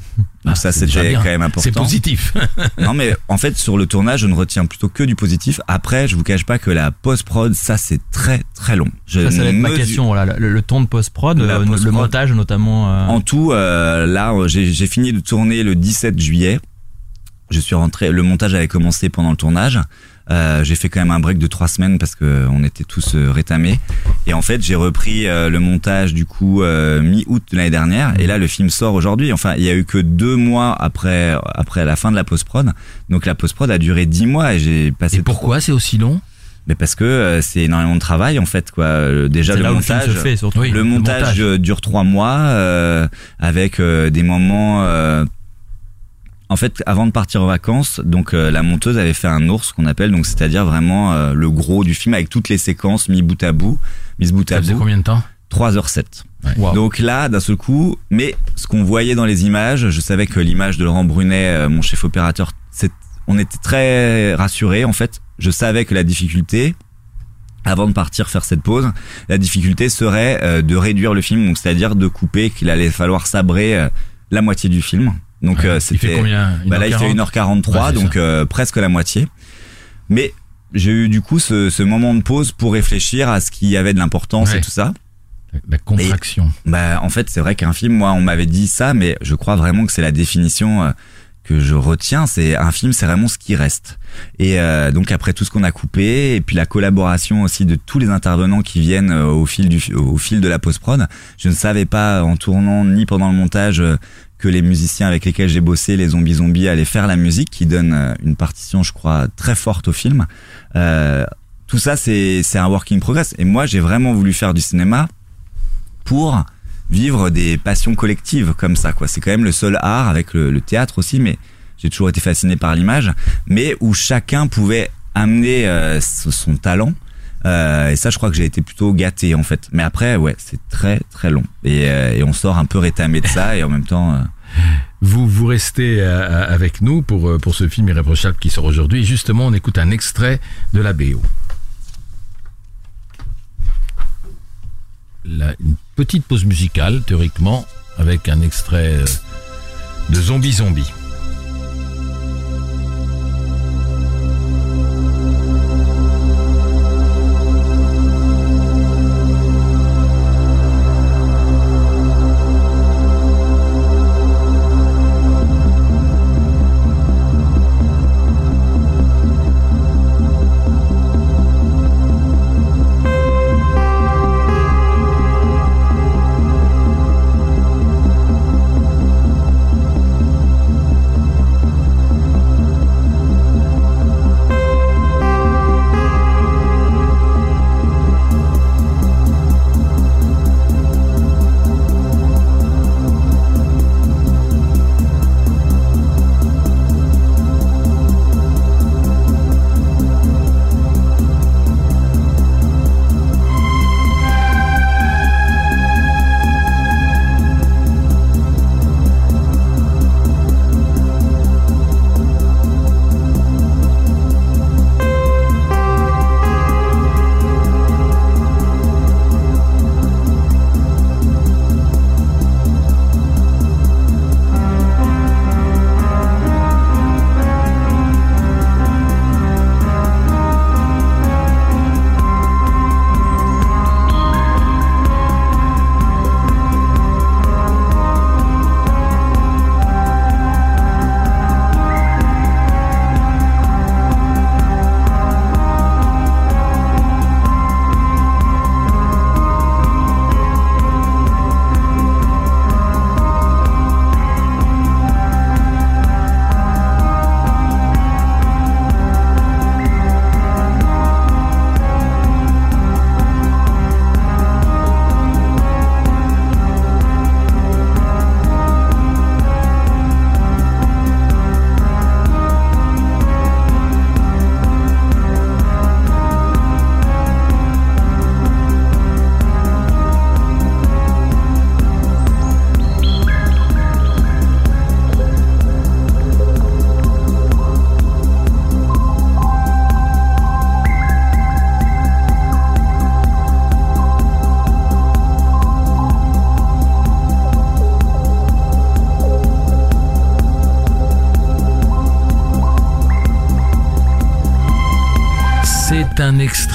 Donc Ah, ça c'est déjà c'était quand même important. C'est positif. non mais en fait sur le tournage je ne retiens plutôt que du positif. Après je vous cache pas que la post prod ça c'est très très long. Je Ça, ça va être ma question. Voilà, le, le ton de post-prod, euh, post-prod. le montage notamment. euh, En tout, euh, là, j'ai fini de tourner le 17 juillet. Je suis rentré. Le montage avait commencé pendant le tournage. Euh, j'ai fait quand même un break de trois semaines parce que on était tous euh, rétamés. Et en fait, j'ai repris euh, le montage du coup euh, mi-août de l'année dernière. Et là, le film sort aujourd'hui. Enfin, il y a eu que deux mois après après la fin de la post prod. Donc la post prod a duré dix mois et j'ai passé. Et pourquoi c'est aussi long? Mais parce que euh, c'est énormément de travail en fait quoi. Euh, Déjà le montage. fait. Oui. Le montage, euh, dure trois mois euh, avec euh, des moments. euh, En fait, avant de partir en vacances, donc euh, la monteuse avait fait un ours qu'on appelle, donc c'est-à-dire vraiment euh, le gros du film avec toutes les séquences mis bout à bout, mises bout Ça à faisait bout. combien de temps? 3h07. Wow. Donc là, d'un seul coup, mais ce qu'on voyait dans les images, je savais que l'image de Laurent Brunet, euh, mon chef opérateur, c'est, on était très rassurés en fait. Je savais que la difficulté, avant de partir faire cette pause, la difficulté serait euh, de réduire le film, donc c'est-à-dire de couper, qu'il allait falloir sabrer euh, la moitié du film. Donc fait c'était, combien? Bah là il fait 1h40? 1h43, Ouais, c'est donc euh, presque la moitié. Mais j'ai eu du coup ce, ce moment de pause pour réfléchir à ce qui avait de l'importance Ouais. et tout ça. La contraction. Bah, en fait, c'est vrai qu'un film, moi, on m'avait dit ça, mais je crois vraiment que c'est la définition euh, que je retiens. C'est un film, c'est vraiment ce qui reste. Et euh, donc après tout ce qu'on a coupé, et puis la collaboration aussi de tous les intervenants qui viennent au fil du au fil de la post prod, je ne savais pas en tournant ni pendant le montage euh, que les musiciens avec lesquels j'ai bossé, les zombies zombies, allaient faire la musique, qui donne euh, une partition, je crois, très forte au film. Euh, tout ça, c'est un work in progress. Et moi, j'ai vraiment voulu faire du cinéma pour vivre des passions collectives comme ça quoi c'est quand même le seul art avec le, théâtre aussi mais j'ai toujours été fasciné par l'image mais où chacun pouvait amener euh, son talent Euh, et ça je crois que j'ai été plutôt gâté en fait mais après ouais c'est très très long et, euh, on sort un peu rétamé de ça et en même temps euh, Vous, vous restez avec nous pour, pour ce film irréprochable qui sort aujourd'hui. Justement, on écoute un extrait de la BO. Une petite pause musicale, théoriquement, avec un extrait de Zombie Zombie.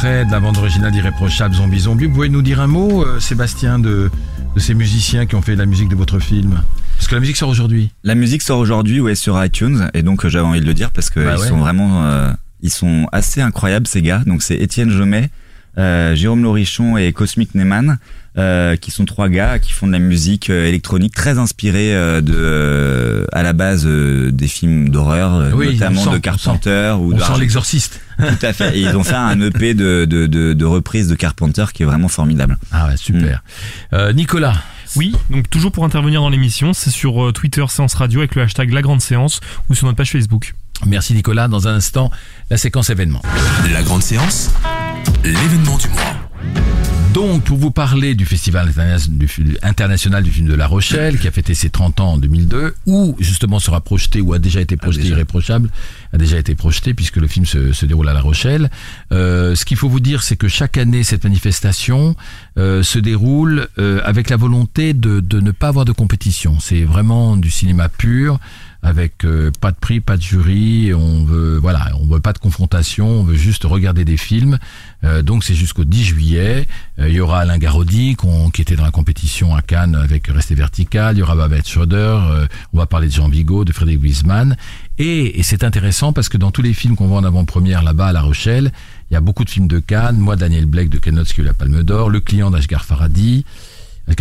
Extrait de la bande originale d'Irréprochable Zombie Zombie. Vous pouvez nous dire un mot, euh, Sébastien, de, de ces musiciens qui ont fait la musique de votre film? Parce que la musique sort aujourd'hui. La musique sort aujourd'hui ouais sur iTunes et donc euh, j'avais envie de le dire parce que Bah ils ouais. sont vraiment euh, ils sont assez incroyables ces gars. Donc c'est Étienne Jomet, euh, Jérôme Lorichon et Cosmic Neyman euh, qui sont trois gars qui font de la musique euh, électronique très inspirée euh, de euh, à la base euh, des films d'horreur Oui, notamment sent, de on Carpenter ou On de sent Argento. l'exorciste. Tout à fait. Et ils ont fait un EP de de de, de reprises de Carpenter qui est vraiment formidable. Ah ouais, super. Euh, Nicolas, Oui, donc toujours pour intervenir dans l'émission, c'est sur Twitter Séance Radio avec le hashtag La Grande Séance ou sur notre page Facebook. merci Nicolas. Dans un instant, la séquence événement. La grande séance, l'événement du mois. Donc, pour vous parler du Festival international du film de La Rochelle, qui a fêté ses 30 ans en 2002, où justement sera projeté, ou a déjà été projeté, déjà. Irréprochable, a déjà été projeté, puisque le film se, se déroule à La Rochelle. Euh, ce qu'il faut vous dire, c'est que chaque année, cette manifestation euh, se déroule euh, avec la volonté de, de ne pas avoir de compétition. C'est vraiment du cinéma pur. Avec euh, pas de prix, pas de jury. On veut, voilà, on veut pas de confrontation. On veut juste regarder des films. Euh, donc c'est jusqu'au 10 juillet. Euh, il y aura Alain Garaudy qu'on- qui était dans la compétition à Cannes avec Rester Vertical. Il y aura Babette Schroeder. euh, on va parler de Jean Vigo, de Frédéric Wiesmann. Et, et c'est intéressant parce que dans tous les films qu'on voit en avant-première là-bas à La Rochelle, il y a beaucoup de films de Cannes. Moi, Daniel Blake de Ken Loach qui a eu la Palme d'Or. Le client d'Ashgar Farhadi.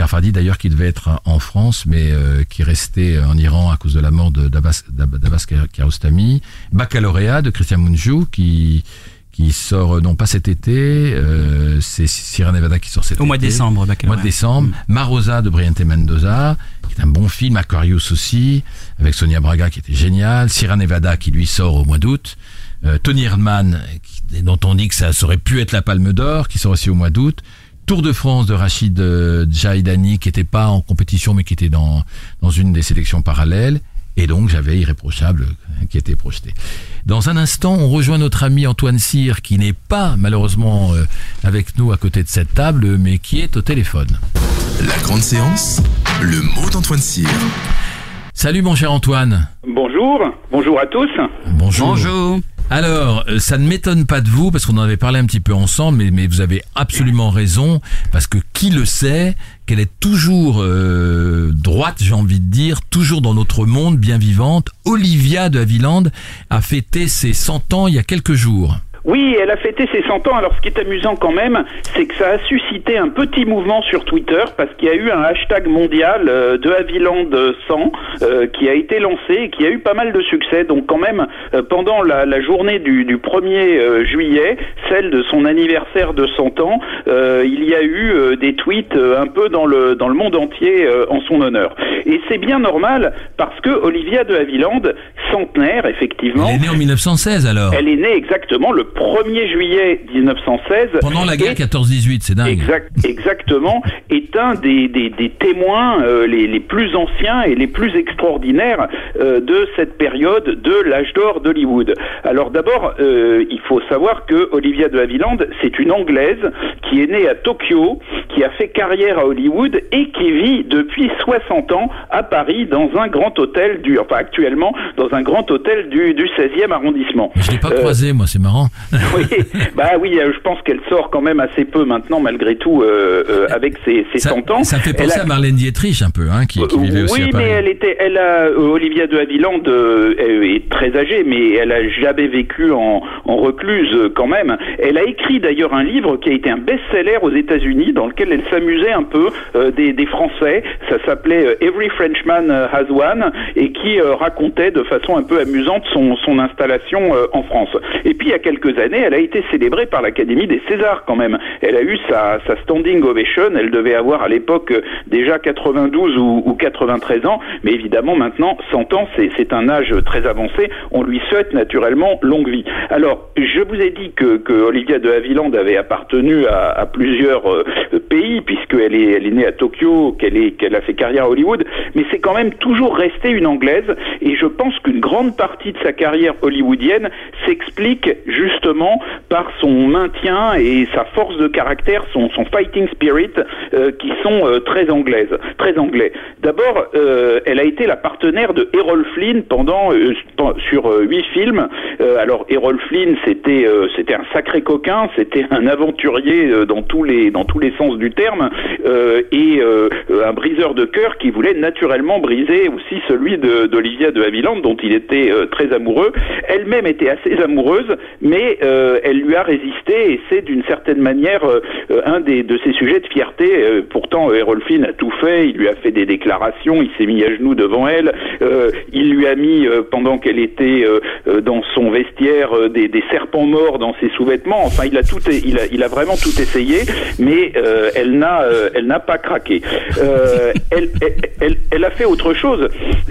Farhadi d'ailleurs qui devait être en France mais euh, qui est resté en Iran à cause de la mort de d'Abbas d'Ab- d'Abbas Kiarostami. Baccalauréat de Christian Mungiu qui qui sort non pas cet été, euh, c'est Sierra Nevada qui sort cet été. Au mois de décembre, Au mois de décembre. Marosa de Briante Mendoza, qui est un bon film. Aquarius aussi, avec Sonia Braga qui était génial. Sierra Nevada qui lui sort au mois d'août. Euh, Tony qui- dont on dit que ça aurait pu être la Palme d'Or, qui sort aussi au mois d'août. Tour de France de Rachid euh, Jaidani, qui était pas en compétition, mais qui était dans, dans une des sélections parallèles. Et donc, j'avais Irréprochable euh, qui était projeté. Dans un instant, on rejoint notre ami Antoine Cyr, qui n'est pas malheureusement euh, avec nous à côté de cette table, mais qui est au téléphone. La grande séance, le mot d'Antoine Cyr. Salut mon cher Antoine. Bonjour, bonjour à tous. Bonjour. Bonjour. Alors, euh, ça ne m'étonne pas de vous, parce qu'on en avait parlé un petit peu ensemble, mais, vous avez absolument raison, parce que qui le sait, qu'elle est toujours euh, droite, j'ai envie de dire, toujours dans notre monde, bien vivante. Olivia de Havilland a fêté ses 100 ans il y a quelques jours. Oui, elle a fêté ses 100 ans. Alors, ce qui est amusant quand même, c'est que ça a suscité un petit mouvement sur Twitter parce qu'il y a eu un hashtag mondial euh, de Haviland 100 euh, qui a été lancé et qui a eu pas mal de succès. Donc, quand même, euh, pendant la, la journée du, du 1er euh, juillet, celle de son anniversaire de 100 ans, euh, il y a eu euh, des tweets euh, un peu dans le dans le monde entier euh, en son honneur. Et c'est bien normal parce que Olivia de Havilland, centenaire effectivement, Elle est née en 1916 alors. elle est née exactement le 1er juillet 1916. Pendant la guerre Et- 14-18, c'est dingue. Exact, exactement, est un des, des, des témoins euh, les, les plus anciens et les plus extraordinaires euh, de cette période de l'âge d'or d'Hollywood. Alors d'abord, euh, il faut savoir que Olivia de Havilland, c'est une Anglaise qui est née à Tokyo, qui a fait carrière à Hollywood et qui vit depuis 60 ans à Paris dans un grand hôtel du, enfin actuellement dans un grand hôtel du, du 16e arrondissement. Je l'ai pas Euh, croisé, moi, c'est marrant. Oui, bah oui, euh, je pense qu'elle sort quand même assez peu maintenant, malgré tout, euh, euh, avec ses, ses Ça, 100 ans. ça fait penser a- à Marlène Dietrich un peu, hein, qui, qui vivait aussi oui, à Paris. mais elle était, elle a, euh, Olivia de Havilland euh, est très âgée, mais elle a jamais vécu en, en recluse euh, quand même. Elle a écrit d'ailleurs un livre qui a été un best-seller aux États-Unis, dans lequel elle s'amusait un peu euh, des, des Français. Ça s'appelait euh, Every Frenchman Has One et qui euh, racontait de façon un peu amusante son, son installation euh, en France. Et puis il y a quelques années, elle a été célébrée par l'Académie des Césars quand même. Elle a eu sa, standing ovation. Elle devait avoir à l'époque déjà 92 ou, ou 93 ans, mais évidemment maintenant 100 ans, c'est un âge très avancé. On lui souhaite naturellement longue vie. Alors, je vous ai dit que, Olivia de Havilland avait appartenu à, plusieurs euh, pays, puisqu'elle est, elle est née à Tokyo, qu'elle qu'elle a fait carrière à Hollywood, mais c'est quand même toujours resté une anglaise, et je pense qu'une grande partie de sa carrière hollywoodienne s'explique justement par son maintien et sa force de caractère, son, fighting spirit, euh, qui sont euh, très anglaises, très anglais. D'abord, euh, elle a été la partenaire de Errol Flynn pendant pen- sur huit films. Alors Errol Flynn, c'était c'était un sacré coquin, c'était un aventurier dans tous les dans tous les sens du terme et un briseur de cœur qui voulait naturellement briser aussi celui de- d'Olivia de Havilland dont il était très amoureux. Elle-même était assez amoureuse, mais euh, elle lui a résisté et c'est d'une certaine manière euh, euh, un des de ses sujets de fierté. Euh, pourtant, euh, Errol Flynn a tout fait. Il lui a fait des déclarations. Il s'est mis à genoux devant elle. Euh, il lui a mis euh, pendant qu'elle était euh, euh, dans son vestiaire euh, des, des serpents morts dans ses sous-vêtements. Enfin, il a tout, il a, il a vraiment tout essayé, mais euh, elle n'a, euh, elle n'a pas craqué. Euh, elle, elle, elle, elle a fait autre chose,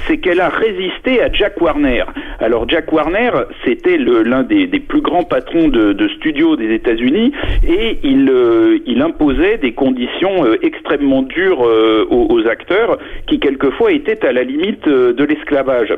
c'est qu'elle a résisté à Jack Warner. Alors Jack Warner, c'était l'un des, des plus grands patrons de, studios des États-Unis et il, euh, imposait des conditions euh, extrêmement dures euh, aux, acteurs qui quelquefois étaient à la limite de l'esclavage.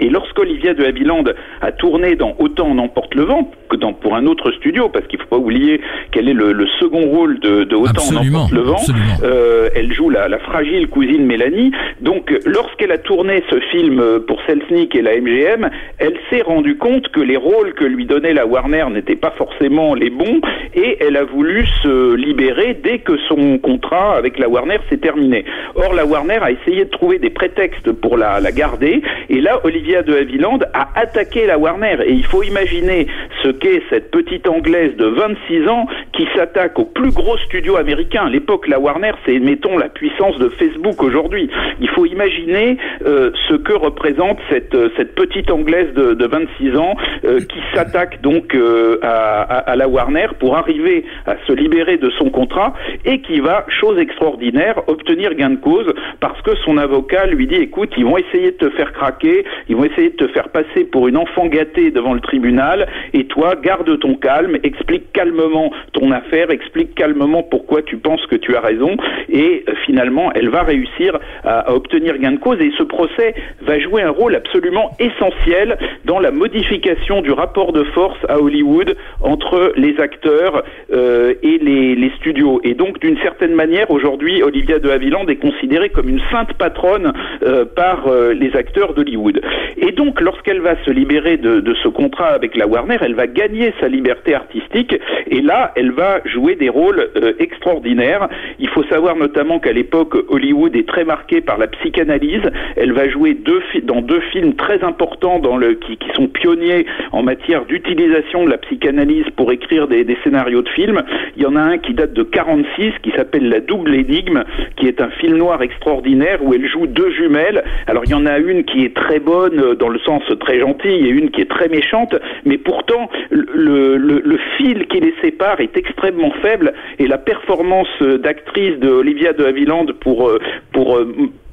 Et lorsqu'Olivia de Havilland a tourné dans Autant en emporte le vent que dans, pour un autre studio, parce qu'il faut pas oublier quel est le, le second rôle de, de Autant en emporte le vent, euh, elle joue la, la fragile cousine Mélanie. Donc, lorsqu'elle a tourné ce film euh, pour Selznick et la MGM, elle s'est rendue compte que les rôles que lui donnait la Warner n'étaient pas forcément les bons, et elle a voulu se libérer dès que son contrat avec la Warner s'est terminé. Or, la Warner a essayé de trouver des prétextes pour la, la garder, et là, Olivia de Havilland a attaqué la Warner. Et il faut imaginer ce qu'est cette petite anglaise de 26 ans qui s'attaque au plus gros studio américain. À l'époque, la Warner, c'est, mettons, la puissance de Facebook aujourd'hui. Il faut imaginer euh, ce que représente cette, euh, cette petite anglaise de, de 26 ans euh, qui s'attaque donc euh, à, à- à la Warner pour arriver à se libérer de son contrat et qui va, chose extraordinaire, obtenir gain de cause parce que son avocat lui dit écoute, ils vont essayer de te faire craquer, ils vont essayer de te faire passer pour une enfant gâtée devant le tribunal et toi, garde ton calme, explique calmement ton affaire, explique calmement pourquoi tu penses que tu as raison et euh, finalement, elle va réussir à, obtenir gain de cause et ce procès va jouer un rôle absolument essentiel dans la modification du rapport de force à Hollywood entre les acteurs euh, et les, les studios. Et donc, d'une certaine manière, aujourd'hui, Olivia de Havilland est considérée comme une sainte patronne euh, par euh, les acteurs d'Hollywood. Et donc, lorsqu'elle va se libérer de, de ce contrat avec la Warner, elle va gagner sa liberté artistique. Et là, elle va jouer des rôles euh, extraordinaires. Il faut savoir notamment qu'à l'époque, Hollywood est très marqué par la psychanalyse. Elle va jouer deux dans deux films très importants dans le, qui, qui sont pionniers en matière d'utilisation de la psychanalyse pour écrire des, des scénarios de films. Il y en a un qui date de 46 qui s'appelle La double énigme, qui est un film noir extraordinaire où elle joue deux jumelles. Alors il y en a une qui est très bonne euh, dans le sens très gentille et une qui est très méchante, mais pourtant le, le, le fil qui les sépare est extrêmement faible et la performance euh, d'actrice de Olivia de Havilland pour euh, pour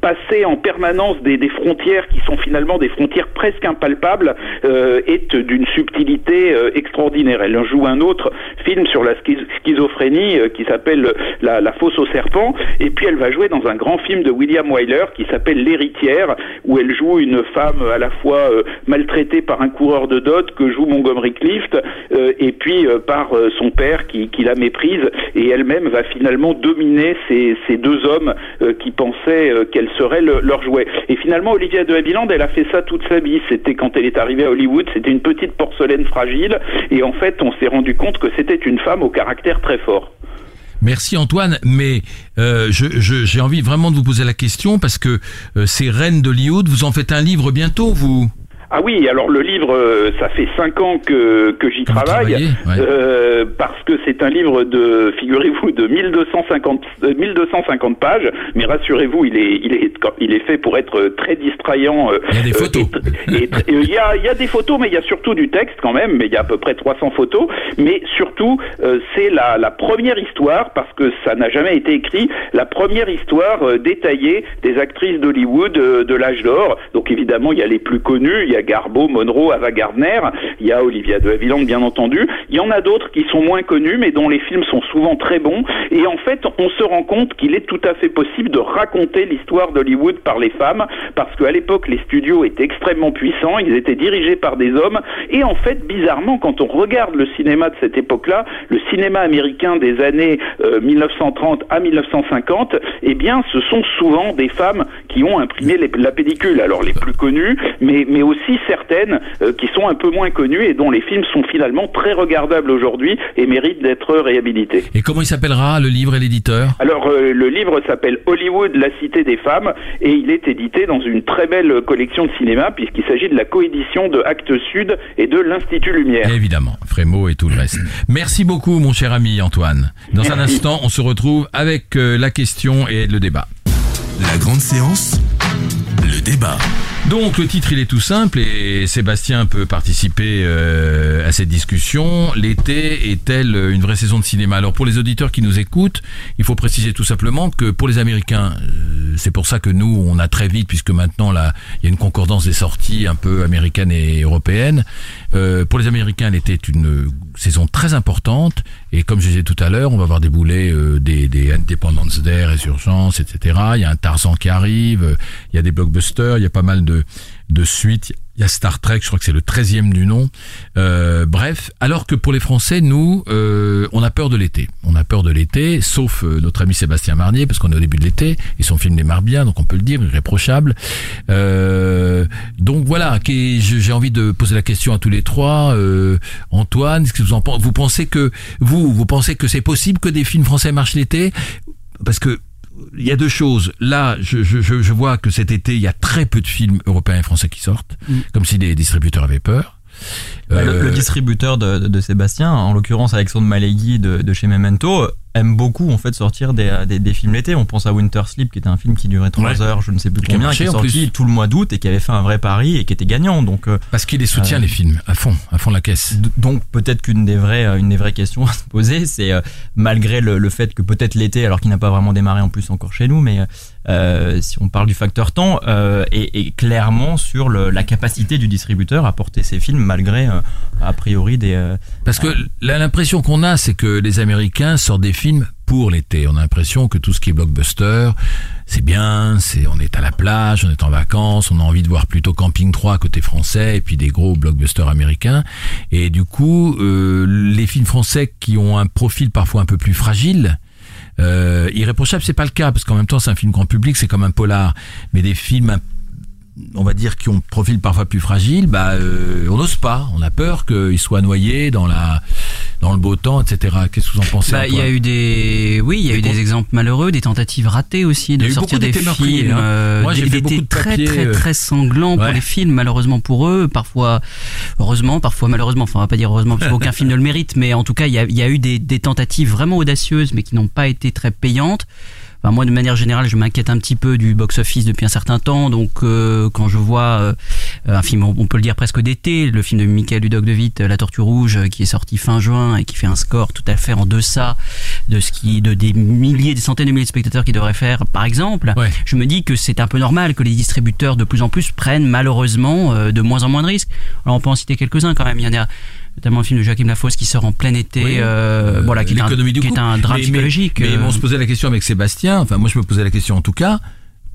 passer en permanence des, des frontières qui sont finalement des frontières presque impalpables euh, est d'une subtilité euh, extraordinaire. Elle joue un autre film sur la schiz- schizophrénie euh, qui s'appelle la, la fosse au serpent et puis elle va jouer dans un grand film de William Wyler qui s'appelle L'héritière où elle joue une femme à la fois euh, maltraitée par un coureur de dot que joue Montgomery Clift euh, et puis euh, par son père qui, qui la méprise et elle-même va finalement dominer ces, ces deux hommes qui pensaient qu'elle serait le- leur jouet. Et finalement, Olivia de Havilland, elle a fait ça toute sa vie. C'était quand elle est arrivée à Hollywood, c'était une petite porcelaine fragile et en fait, on s'est rendu compte que c'était une femme au caractère très fort. Merci Antoine, mais euh, j'ai envie vraiment de vous poser la question parce que euh, ces reines d'Hollywood, vous en faites un livre bientôt, vous? Ah oui, alors le livre, euh, ça fait cinq ans que, que j'y travaille, ouais. euh, parce que c'est un livre de, figurez-vous, de 1250, euh, 1250 pages, mais rassurez-vous, il est, il est, il est fait pour être très distrayant. euh, Il y a des euh, photos. et- et- et Il y, a, il y a des photos, mais il y a surtout du texte quand même, mais il y a à peu près 300 photos, mais surtout, euh, c'est la, la première histoire, parce que ça n'a jamais été écrit, la première histoire euh, détaillée des actrices d'Hollywood euh, de l'âge d'or. Donc évidemment, il y a les plus connues, il y a Garbo, Monroe, Ava Gardner, il y a Olivia de Havilland, bien entendu. Il y en a d'autres qui sont moins connus, mais dont les films sont souvent très bons. Et en fait, on se rend compte qu'il est tout à fait possible de raconter l'histoire d'Hollywood par les femmes, parce qu'à l'époque, les studios étaient extrêmement puissants, ils étaient dirigés par des hommes. Et en fait, bizarrement, quand on regarde le cinéma de cette époque-là, le cinéma américain des années euh, 1930 à 1950, eh bien, ce sont souvent des femmes qui ont imprimé la pellicule. Alors les plus connues, mais, mais aussi certaines euh, qui sont un peu moins connues et dont les films sont finalement très regardables aujourd'hui et méritent d'être réhabilités. Et comment il s'appellera, le livre et l'éditeur? Alors euh, le livre s'appelle Hollywood, la cité des femmes et il est édité dans une très belle collection de cinéma puisqu'il s'agit de la coédition de Actes Sud et de l'Institut Lumière. Évidemment, Frémo et tout le reste. Merci beaucoup, mon cher ami Antoine. Dans un instant, on se retrouve avec euh, la question et le débat. La grande séance, le débat. Donc le titre il est tout simple et Sébastien peut participer euh, à cette discussion. L'été est-elle une vraie saison de cinéma? Alors pour les auditeurs qui nous écoutent, il faut préciser tout simplement que pour les Américains, euh, c'est pour ça que nous on a très vite puisque maintenant là il y a une concordance des sorties un peu américaines et européennes. Euh, pour les Américains, l'été est une saison très importante et comme je disais tout à l'heure, on va voir débouler euh, des, des Independence Day, Résurgence, etc. Il y a un Tarzan qui arrive, euh, il y a des blockbusters, il y a pas mal de de suite. Il y a Star Trek, je crois que c'est le 13e du nom. Euh, bref, alors que pour les Français, nous, euh, on a peur de l'été. On a peur de l'été, sauf euh, notre ami Sébastien Marnier, parce qu'on est au début de l'été, et son film démarre bien, donc on peut le dire, irréprochable. Euh, donc voilà, j'ai envie de poser la question à tous les trois. Euh, Antoine, est-ce que vous en pensez Vous pensez que vous, vous pensez que c'est possible que des films français marchent l'été? Parce que il y a deux choses. Là, je, je, je vois que cet été, il y a très peu de films européens et français qui sortent, comme si les distributeurs avaient peur. Bah, le, Euh, le distributeur de, de- de Sébastien, en l'occurrence Alexandre Malegui de, de chez Memento, aime beaucoup en fait sortir des, des, des films l'été. On pense à Winter Sleep, qui était un film qui durait 3 Ouais. heures, je ne sais plus combien, qui est sorti tout le mois d'août et qui avait fait un vrai pari et qui était gagnant. Donc euh, Parce qu'il les soutient Euh, les films à fond, à fond la caisse. Donc peut-être qu'une des vraies, euh, une des vraies questions à se poser, c'est euh, malgré le, le fait que peut-être l'été, alors qu'il n'a pas vraiment démarré en plus encore chez nous, mais euh, si on parle du facteur temps, euh, et, et clairement sur le- la capacité du distributeur à porter ses films malgré euh, a priori des. euh, Parce que l'impression qu'on a, c'est que les Américains sortent des films pour l'été. On a l'impression que tout ce qui est blockbuster, c'est bien, c'est on est à la plage, on est en vacances, on a envie de voir plutôt Camping 3 côté français et puis des gros blockbusters américains. Et du coup, euh, les films français qui ont un profil parfois un peu plus fragile, euh, irréprochable, c'est pas le cas parce qu'en même temps, c'est un film grand public, c'est comme un polar, mais des films un on va dire, qui ont un profil parfois plus fragile, bah, euh, on n'ose pas. On a peur qu'ils soient noyés dans la, dans le beau temps, etc. Qu'est-ce que vous en pensez Bah, il y a eu des, oui, il y a eu des exemples malheureux, des tentatives ratées aussi de sortir des films. hein. euh, Moi, des- de très papiers, très euh, très sanglants pour les films, malheureusement pour eux, parfois heureusement, parfois malheureusement. Enfin, on va pas dire heureusement parce qu'aucun film ne le mérite, mais en tout cas, il y a, il y a eu des, des tentatives vraiment audacieuses, mais qui n'ont pas été très payantes. Enfin, moi, de manière générale, je m'inquiète un petit peu du box-office depuis un certain temps. Donc, euh, quand je vois euh, un film, on peut le dire presque d'été, le film de Michael Ludoc de Witt, La Tortue Rouge, euh, qui est sorti fin juin et qui fait un score tout à fait en deçà de ce qui, de des milliers, des centaines de milliers de spectateurs qui devraient faire, par exemple. Je me dis que c'est un peu normal que les distributeurs de plus en plus prennent malheureusement euh, de moins en moins de risques. Alors, on peut en citer quelques-uns quand même. Il y en a notamment le film de Joachim Lafosse qui sort en plein été, Oui. euh, voilà, qui est, un, l'économie du qui est couple. un drame Mais- mais- psychologique. Mais, euh. on se posait la question avec Sébastien. Enfin, moi, je me posais la question en tout cas.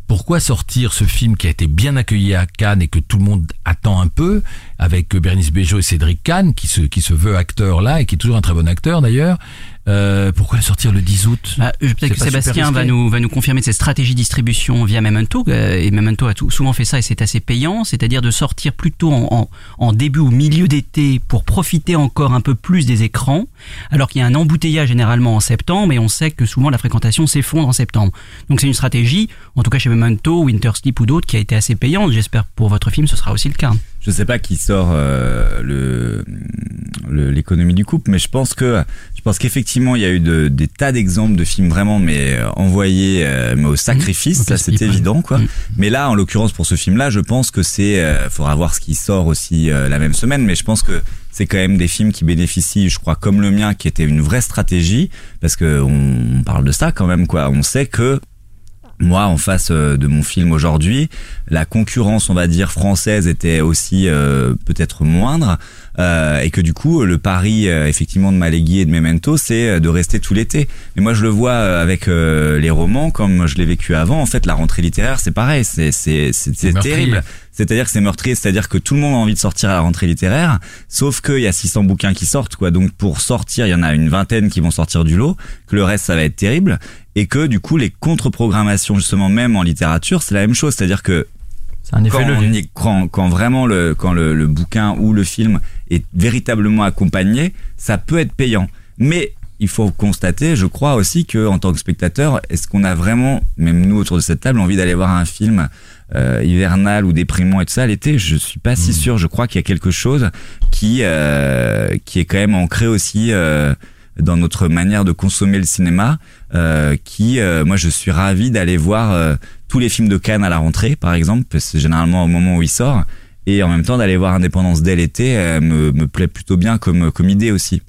Pourquoi sortir ce film qui a été bien accueilli à Cannes et que tout le monde attend un peu, avec Bernice Bejo et Cédric Kahn, qui se, qui se veut acteur là et qui est toujours un très bon acteur d'ailleurs. Euh, pourquoi sortir le 10 août? Bah, euh, Peut-être que Sébastien va nous, va nous confirmer de cette stratégie de distribution via Memento. euh, Et Memento a tout- souvent fait ça et c'est assez payant. C'est-à-dire de sortir plutôt en, en, en début ou milieu d'été pour profiter encore un peu plus des écrans. Alors qu'il y a un embouteillage généralement en septembre et on sait que souvent la fréquentation s'effondre en septembre. Donc c'est une stratégie, en tout cas chez Memento, Winter Sleep ou d'autres, qui a été assez payante. J'espère pour votre film ce sera aussi le cas. Je sais pas qui sort euh, le le- l'économie du couple, mais je pense que je pense qu'effectivement il y a eu de, des tas d'exemples de films vraiment mais euh, envoyés euh, mais au sacrifice, Au ça c'est évident quoi. Mm. Mais là en l'occurrence pour ce film-là, je pense que c'est euh, faudra voir ce qui sort aussi euh, la même semaine, mais je pense que c'est quand même des films qui bénéficient, je crois, comme le mien, qui était une vraie stratégie, parce que on parle de ça quand même quoi. On sait que moi, en face euh, de mon film aujourd'hui, la concurrence, on va dire, française était aussi euh, peut-être moindre, euh, et que du coup, le pari, euh, effectivement, de Malégui et de Memento, c'est euh, de rester tout l'été. Mais moi, je le vois euh, avec euh, les romans, comme je l'ai vécu avant. En fait, la rentrée littéraire, c'est pareil, c'est terrible. C'est-à-dire que c'est meurtrier, c'est-à-dire que tout le monde a envie de sortir à la rentrée littéraire, sauf qu'il y a 600 bouquins qui sortent, quoi. Donc pour sortir, il y en a une vingtaine qui vont sortir du lot, que le reste ça va être terrible, et que du coup les contre-programmations justement même en littérature, c'est la même chose, c'est-à-dire que C'est un effet quand, on quand, quand vraiment le, quand le, le bouquin ou le film est véritablement accompagné, ça peut être payant. Mais il faut constater, je crois aussi que en tant que spectateur, est-ce qu'on a vraiment, même nous autour de cette table, envie d'aller voir un film euh, hivernal ou déprimant et tout ça l'été? Je suis pas si sûr. Je crois qu'il y a quelque chose qui euh, qui est quand même ancré aussi. Euh, dans notre manière de consommer le cinéma, qui, moi, je suis ravi d'aller voir tous les films de Cannes à la rentrée, par exemple, parce que c'est généralement au moment où il sort, et en même temps d'aller voir Indépendance dès l'été me, me plaît plutôt bien comme, comme idée aussi.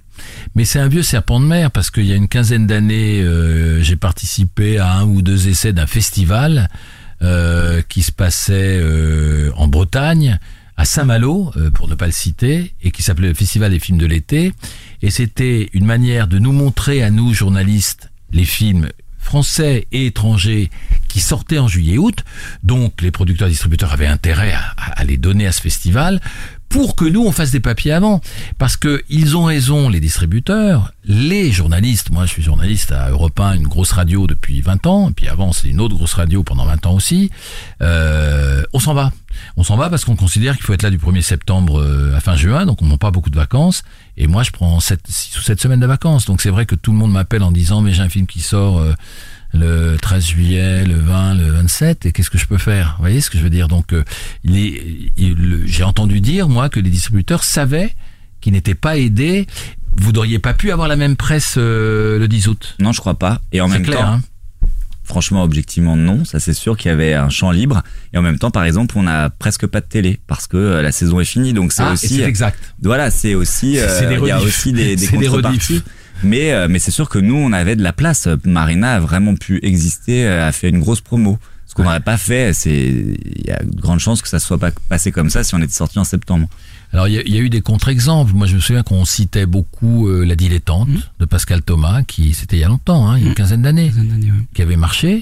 Mais c'est un vieux serpent de mer parce qu'il y a une quinzaine d'années, euh, j'ai participé à un ou deux essais d'un festival euh, qui se passait euh, en Bretagne, à Saint-Malo, pour ne pas le citer, et qui s'appelait le Festival des films de l'été. Et c'était une manière de nous montrer à nous, journalistes, les films français et étrangers qui sortaient en juillet-août. Donc les producteurs et distributeurs avaient intérêt à les donner à ce festival pour que nous on fasse des papiers avant. Parce que ils ont raison les distributeurs les journalistes. Moi je suis journaliste à Europe 1 une grosse radio depuis 20 ans. Et puis avant c'est une autre grosse radio pendant 20 ans aussi. Euh, on s'en va. On s'en va parce qu'on considère qu'il faut être là du 1er septembre euh, à fin juin. Donc on n'a pas beaucoup de vacances. Et moi je prends 7 6 ou 7 semaines de vacances. Donc c'est vrai que tout le monde m'appelle en disant mais j'ai un film qui sort euh, le 13 juillet, le 20, le 27, et qu'est-ce que je peux faire? Vous voyez ce que je veux dire? Donc, euh, le- j'ai entendu dire, moi, que les distributeurs savaient qu'ils n'étaient pas aidés. Vous n'auriez pas pu avoir la même presse euh, le 10 août? Non, je crois pas. Et en même clair, temps, hein. franchement, objectivement, non. Ça, c'est sûr qu'il y avait un champ libre. Et en même temps, par exemple, on n'a presque pas de télé parce que euh, la saison est finie. Donc c'est Ah, aussi. exact. Voilà, c'est aussi. euh, il y a aussi des, des contreparties. Mais euh, mais c'est sûr que nous, on avait de la place. Marina a vraiment pu exister, euh, a fait une grosse promo. Ce qu'on n'aurait pas fait, c'est il y a de grandes chances que ça soit pas passé comme ça si on était sorti en septembre. Alors, il y, a- il y a eu des contre-exemples. Moi, je me souviens qu'on citait beaucoup euh, La Dilettante de Pascal Thomas, qui, c'était il y a longtemps, hein, il y a une quinzaine d'années, qui avait marché.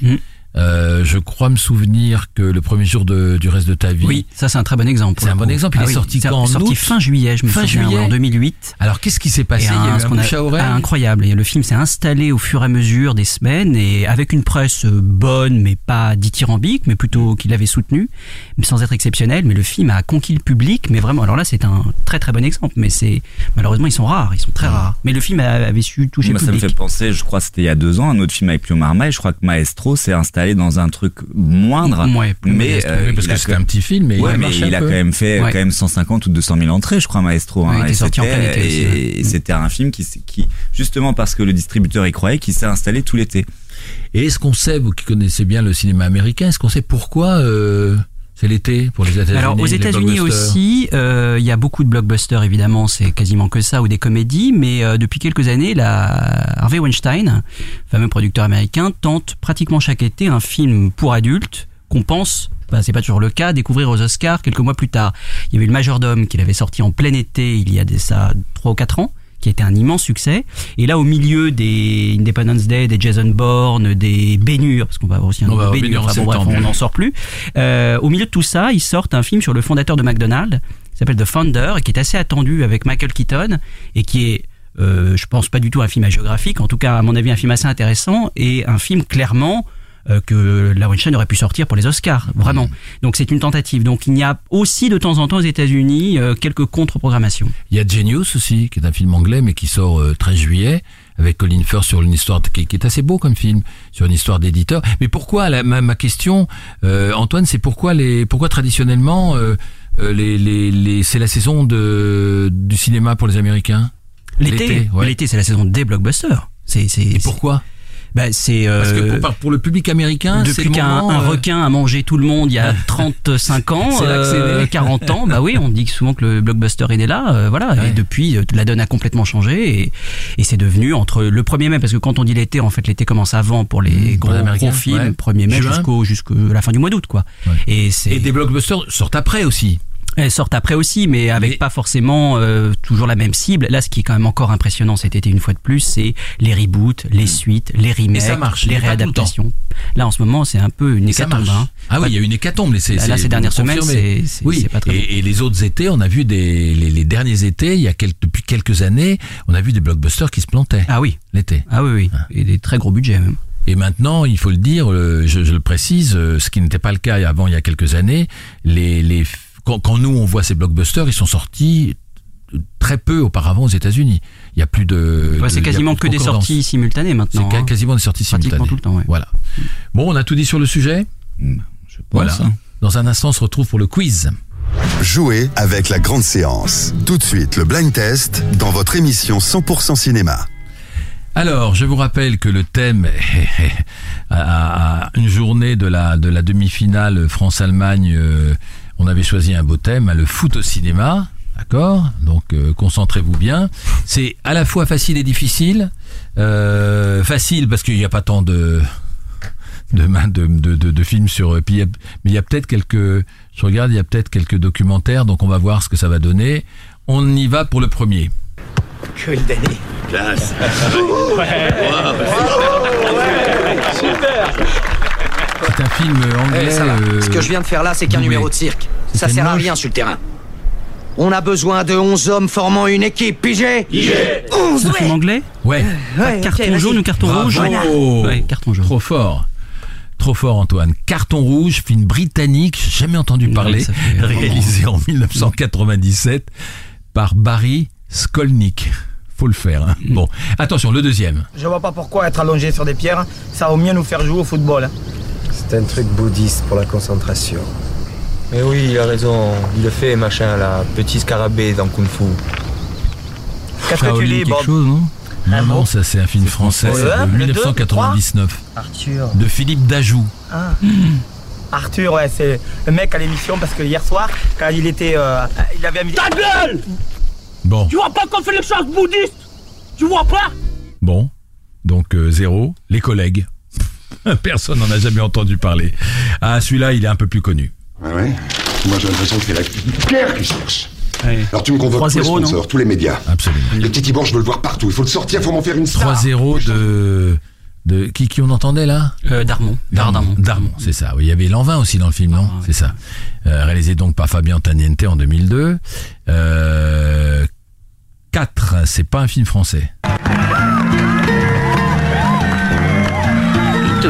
Euh, je crois me souvenir que le premier jour de, du reste de ta vie. Oui, ça c'est un très bon exemple. C'est un bon exemple. Il Ah est oui, sorti c'est quand en sorti août fin juillet, je me Fin souviens, juillet. ouais, en 2008. Alors, qu'est-ce qui s'est passé Et Il y a eu ce un a- à oreille ah, incroyable. Et le film s'est installé au fur et à mesure des semaines et avec une presse euh, bonne, mais pas dithyrambique, mais plutôt qui l'avait soutenu, mais sans être exceptionnel. Mais le film a conquis le public. Mais vraiment, alors là, c'est un très très bon exemple. Mais c'est malheureusement, ils sont rares, ils sont très rares. Mais le film a- avait su toucher Moi, le ça me public. fait penser, je crois que c'était il y a deux ans, un autre film avec Pio Marmaille. Je crois que Maestro s'est installé dans un truc moindre. Ouais, plus mais euh, parce que c'était un petit film, mais il a mais il quand même fait Ouais. quand même 150 ou 200 000 entrées, je crois, Maestro. Hein. Et sorti en c'était- un film qui, qui, justement parce que le distributeur y croyait, qui s'est installé tout l'été. Et est-ce qu'on sait, vous qui connaissez bien le cinéma américain, est-ce qu'on sait pourquoi euh, c'est l'été pour les États-Unis Alors aux États-Unis aussi, euh, il y a beaucoup de blockbusters évidemment, c'est quasiment que ça ou des comédies, mais euh, depuis quelques années, la Harvey Weinstein, fameux producteur américain, tente pratiquement chaque été un film pour adultes qu'on pense, bah, c'est pas toujours le cas, découvrir aux Oscars quelques mois plus tard. Il y avait le Majordome qu'il avait sorti en plein été il y a des ça trois ou quatre ans qui a été un immense succès. Et là, au milieu des Independence Day, des Jason Bourne, des Bénure, parce qu'on va avoir aussi un On Bénure, Bénure en enfin bon, bref, septembre. on n'en sort plus. Euh, au milieu de tout ça, ils sortent un film sur le fondateur de McDonald's, qui s'appelle The Founder, et qui est assez attendu avec Michael Keaton, et qui est, euh, je pense pas du tout un film hagiographique, en tout cas, à mon avis, un film assez intéressant, et un film clairement euh, que la Weinstein aurait pu sortir pour les Oscars, vraiment. Donc c'est une tentative. Donc il y a aussi de temps en temps aux États-Unis euh, quelques contre-programmations. Il y a Genius aussi, qui est un film anglais, mais qui sort euh, 13 juillet, avec Colin Firth sur une histoire qui, qui est assez beau comme film, sur une histoire d'éditeur. Mais pourquoi la, ma, ma question, euh, Antoine, c'est pourquoi les, pourquoi traditionnellement euh, les, les, les, c'est la saison de du cinéma pour les Américains? L'été, ouais. l'été, c'est la saison des blockbusters. C'est, c'est, Et pourquoi? Bah, c'est euh, Parce que pour, pour le public américain, depuis qu'un euh, requin a mangé tout le monde il y a 35 ans, euh, né. 40 ans, bah oui, on dit souvent que le blockbuster est né là, euh, voilà. Ouais. Et depuis, euh, la donne a complètement changé et, et c'est devenu entre le 1er mai, parce que quand on dit l'été, en fait, l'été commence avant pour les Mmh, gros, gros films, ouais. 1er mai jusqu'au jusqu'à la fin du mois d'août, quoi. Ouais. Et c'est et des blockbusters sortent après aussi. Elles sortent après aussi, mais avec Mais- pas forcément euh, toujours la même cible. Là, ce qui est quand même encore impressionnant cet été, une fois de plus, c'est les reboots, les suites, les remakes, ça marche, les le réadaptations. Là, en ce moment, c'est un peu une hécatombe. hein. Ah oui, il y a une hécatombe. Là, là, ces dernières semaines, c'est- oui. c'est pas très et, et les autres étés, on a vu des les, les derniers étés, il y a quelques, depuis quelques années, on a vu des blockbusters qui se plantaient Ah oui, l'été. ah oui, oui, et des très gros budgets même. Et maintenant, il faut le dire, euh, je, je le précise, euh, ce qui n'était pas le cas avant il y a quelques années, les, les, quand, quand nous on voit ces blockbusters, ils sont sortis très peu auparavant aux États-Unis. Il y a plus de. Ouais, de- c'est quasiment que de des sorties simultanées C'est maintenant. ca- hein. quasiment des sorties Pratiquement simultanées. tout le temps, ouais. Voilà. Bon, on a tout dit sur le sujet. Hmm, Je pense. Voilà. hein. Dans un instant, on se retrouve pour le quiz. Jouez avec la grande séance. Tout de suite, le blind test dans votre émission 100% cinéma. Alors, je vous rappelle que le thème à, à une journée de la de la demi-finale France-Allemagne, euh, on avait choisi un beau thème, hein, le foot au cinéma. D'accord Donc euh, concentrez-vous bien. C'est à la fois facile et difficile. Euh, facile parce qu'il n'y a pas tant de de, main- de, de, de, de films sur. Puis il y a- mais il y a peut-être quelques. Je regarde, il y a peut-être quelques documentaires. Donc on va voir ce que ça va donner. On y va pour le premier. Cool, Danny. Classe. C'est un film anglais. Eh, ça va. euh, Ce que je viens de faire là, c'est qu'un doublé. numéro de cirque. Ça sert à moche. rien sur le terrain. On a besoin de 11 hommes formant une équipe, pigé C'est 11, un film anglais? Ouais. Ouais, Carton jaune ou carton Bravo. rouge Ouais, carton jaune. Trop fort. Trop fort, Antoine. Carton rouge, film britannique, j'ai jamais entendu parler, ça fait vraiment- réalisé en 1997 par Barry Skolnick. Faut le faire. hein. Mm. Bon, attention, le deuxième. Je vois pas pourquoi être allongé sur des pierres, ça va mieux nous faire jouer au football. C'est un truc bouddhiste pour la concentration. Mais oui, il a raison. Il le fait, machin, là. Petit scarabée dans Kung Fu. Qu'est-ce que tu Shaolin lis, quelque chose, non Non, non, ça c'est un film français de Le un, le deux, 1999 Arthur. de Philippe Dajou. Ah. Arthur, ouais, c'est le mec à l'émission parce que hier soir, quand il était. euh, il avait mis. Ta gueule Bon, Tu vois pas qu'on fait les choses bouddhistes? Tu vois pas? Bon. Donc euh, zéro. Les collègues. Personne n'en a jamais entendu parler. Ah, celui-là, il est un peu plus connu. Ah ouais Moi j'ai l'impression que c'est la guerre qui cherche. Alors tu me convoques tous les 3-0, non sponsors, tous les médias. Absolument. Le petit Tibor, je veux le voir partout. Il faut le sortir, il faut m'en faire une star. 3-0 de, de qui, qui on entendait là? Euh, Darmon. Darmon. Darmon, c'est ça. Oui, il y avait Lanvin aussi dans le film, non? C'est ça. Euh, réalisé donc par Fabien Taniente en 2002. Euh, 4, c'est pas un film français.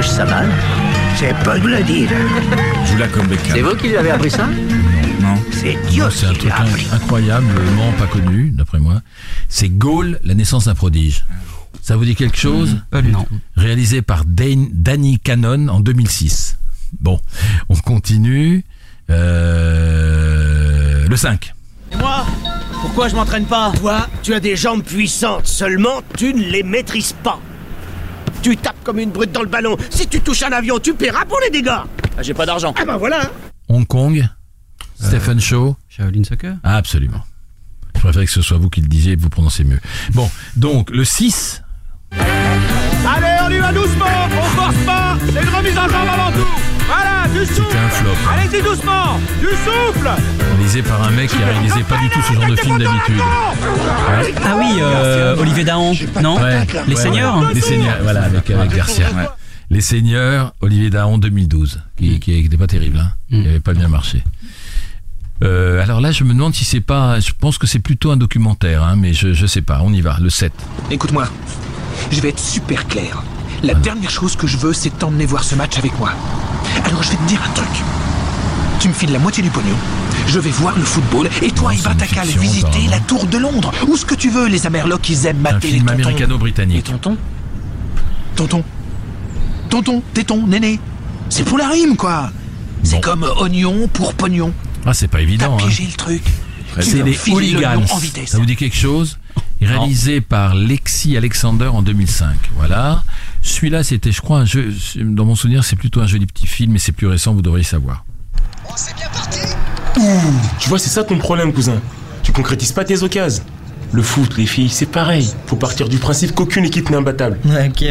Touche sa balle. C'est pas de le dire. Comme Beckham. C'est vous qui lui avez appris ça? Non. C'est Dieu C'est un truc l'a incroyablement pas connu, d'après moi. C'est Gaulle, la naissance d'un prodige. Ça vous dit quelque chose? Non. Réalisé par Dan- Danny Cannon en 2006. Bon, on continue. Euh, le 5. Et moi? Pourquoi je m'entraîne pas? Toi, tu as des jambes puissantes, seulement tu ne les maîtrises pas. Tu tapes comme une brute dans le ballon. Si tu touches un avion, tu paieras pour les dégâts. Ah, j'ai pas d'argent. Ah ben voilà. Hong Kong. Stephen Shaw. Shaolin Soccer Ah, absolument. Je préfère que ce soit vous qui le disiez et que vous prononcez mieux. Bon, donc le 6. Allez, on y va doucement. On force pas. C'est une remise en jambe avant tout. Voilà, du souffle. C'était un flop. Allez-y doucement. Du souffle. Réalisé par un mec qui a réalisé pas du tout ce genre de film d'habitude. Ouais. Ah oui, euh, Olivier Dahan. Non Ouais, Les ouais, Seigneurs ouais. Les Seigneurs, voilà, avec, avec Garcia. Les Seigneurs, Olivier Dahan 2012, qui n'était pas terrible, hein. Mm. il n'avait pas bien marché. Euh, alors là, je me demande si c'est pas. Je pense que c'est plutôt un documentaire, hein, mais je, je sais pas. On y va, le 7. Écoute-moi, je vais être super clair. La dernière chose que je veux, c'est t'emmener voir ce match avec moi. Alors je vais te dire un truc. Tu me files la moitié du pognon. Je vais voir le football et toi, t'as qu'à aller fiction, visiter la tour de Londres ou ce que tu veux. Les Amerlocs, ils aiment Un mater les film tontons. américano-britannique. tonton Tonton Tonton, téton, néné. C'est pour la rime, quoi. C'est comme oignon pour pognon. Ah, c'est pas évident. T'as hein. pigé le truc. C'est les le Hooligans. vitesse. Ça vous dit quelque chose Réalisé par Lexi Alexander en 2005. Voilà. Celui-là, c'était, je crois, un jeu. Dans mon souvenir, c'est plutôt un joli petit film, mais c'est plus récent. Vous devriez savoir. Tu vois, c'est ça ton problème, cousin. Tu concrétises pas tes occasions. Le foot, les filles, c'est pareil. Faut partir du principe qu'aucune équipe n'est imbattable. Ok.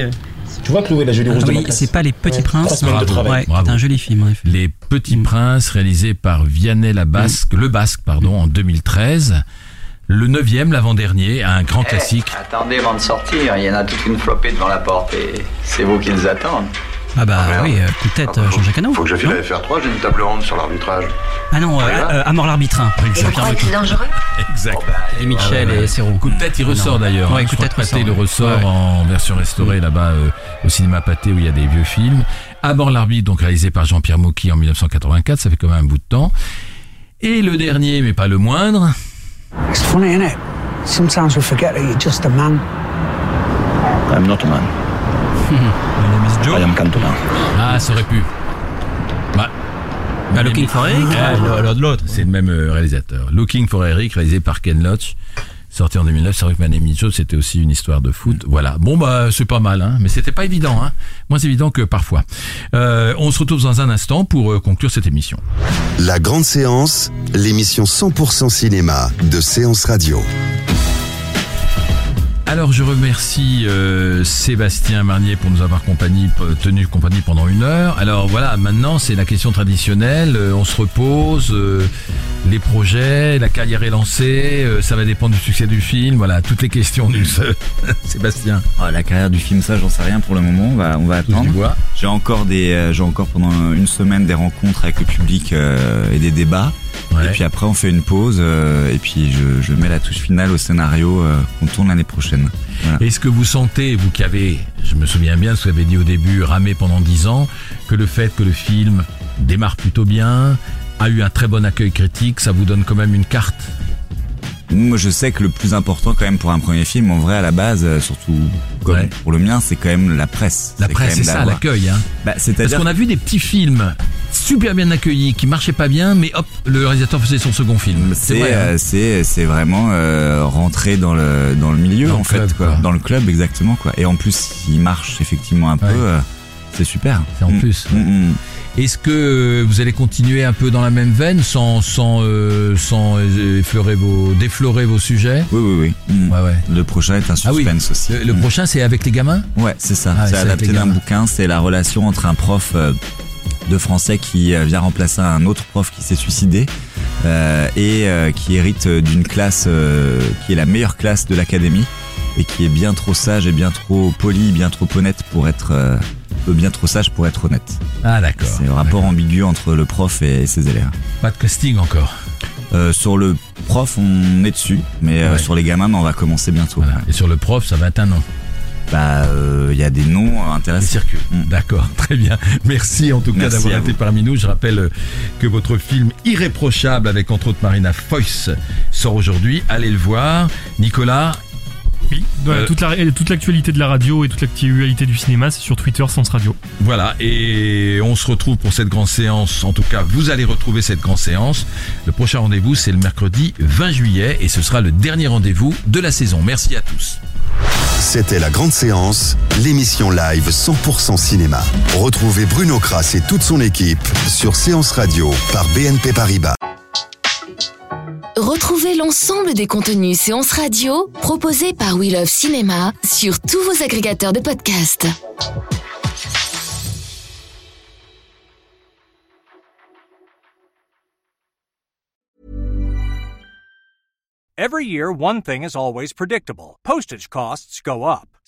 Tu vois, Chloé, la jolie Ah rose de oui, c'est pas Les Petits Ouais, Princes Bravo. Ouais, bravo. c'est un joli film. Les Petits Princes, réalisé par Vianney la Basque, le Basque, pardon, en 2013. Le neuvième, l'avant-dernier, un grand classique. Attendez avant de sortir, il y en a toute une flopée devant la porte et c'est vous qui les attendent. Ah bah oui, euh, coup de tête, euh, Jean-Jacques Hano. Faut que je file à FR3, j'ai une table ronde sur l'arbitrage. Ah non, euh, euh, à mort l'arbitre. Jean-Pierre Mocky. dangereux Exact. Et Michel Ah ouais, ouais. et Serrault. Coup de tête, il ressort d'ailleurs. Ouais, hein. coup Je de tête le ouais. ressort Ouais. en version restaurée là-bas euh, au cinéma Pathé où il y a des vieux films. À bord l'arbitre, donc réalisé par Jean-Pierre Mocky en 1984, ça fait quand même un bout de temps. Et le dernier, mais pas le moindre, It's funny, isn't it? Sometimes we forget that you're just a man. I'm not a man. I am Cantona. Ah, ça aurait pu. Bah, Bah, Looking for Eric. Ah, l'un de l'autre. C'est le même euh, réalisateur. Looking for Eric, réalisé par Ken Loach. Sorti en 2009, c'est vrai que is Joe, c'était aussi une histoire de foot. Voilà. Bon, bah, c'est pas mal, hein. Mais c'était pas évident, hein. Moins évident que parfois. Euh, on se retrouve dans un instant pour euh, conclure cette émission. La grande séance, l'émission 100% cinéma de Séance Radio. Alors je remercie euh, Sébastien Marnier pour nous avoir compagnie, tenu compagnie pendant une heure. Alors voilà, maintenant c'est la question traditionnelle. euh, on se repose. euh, les projets, la carrière est lancée, ça va dépendre du succès du film, voilà, toutes les questions du Sébastien. Oh, la carrière du film, ça, j'en sais rien pour le moment. On va, on va attendre. J'ai encore des, j'ai encore pendant une semaine des rencontres avec le public et des débats. Et puis après, on fait une pause et puis je, je, mets la touche finale au scénario qu'on tourne l'année prochaine. Est-ce que vous sentez, vous qui avez, je me souviens bien ce que vous avez dit au début, ramé pendant dix ans, que le fait que le film démarre plutôt bien, a eu un très bon accueil critique, ça vous donne quand même une carte? Moi, je sais que le plus important quand même pour un premier film, en vrai, à la base, euh, surtout comme pour le mien, c'est quand même la presse. La presse, c'est ça, l'accueil. Hein. Bah, Parce qu'on a vu des petits films super bien accueillis, qui marchaient pas bien, mais hop, le réalisateur faisait son second film. C'est vrai, hein. euh, c'est c'est vraiment euh, rentrer dans le dans le milieu en fait, quoi. dans le club exactement quoi. Et en plus, il marche effectivement un peu. Euh, c'est super. C'est en mm. plus. Mm, mm. Est-ce que vous allez continuer un peu dans la même veine sans sans euh, sans effleurer vos déflorer vos sujets? Oui oui oui. Ouais, ouais. Le prochain est un ah suspense aussi. Le, prochain c'est avec les gamins? Ouais, c'est ça. Ah, c'est adapté d'un bouquin, c'est la relation entre un prof de français qui euh, vient remplacer un autre prof qui s'est suicidé euh, et euh, qui hérite d'une classe qui est la meilleure classe de l'académie et qui est bien trop sage et bien trop poli, bien trop honnête pour être bien trop sage pour être honnête. Ah d'accord. C'est un rapport ambigu entre le prof et ses élèves. Pas de casting encore. sur le prof, on est dessus, mais sur les gamins, on va commencer bientôt. Et sur le prof, ça va être un an bah il y a des noms intéressants. Mm. D'accord, très bien. Merci en tout cas d'avoir été parmi nous. Je rappelle euh, que votre film Irréprochable avec entre autres Marina Foyce sort aujourd'hui. Allez le voir. Nicolas, oui, euh, toute l'actualité de la radio et toute l'actualité du cinéma, c'est sur Twitter Sens Radio. Voilà, et on se retrouve pour cette grande séance. En tout cas, vous allez retrouver cette grande séance. Le prochain rendez-vous, c'est le mercredi 20 juillet et ce sera le dernier rendez-vous de la saison. Merci à tous. C'était la grande séance, l'émission live 100% cinéma. Retrouvez Bruno Kras et toute son équipe sur Séance Radio par BNP Paribas. Retrouvez l'ensemble des contenus Séance Radio proposés par We Love Cinéma sur tous vos agrégateurs de podcasts. Every year, one thing is always predictable. Postage costs go up.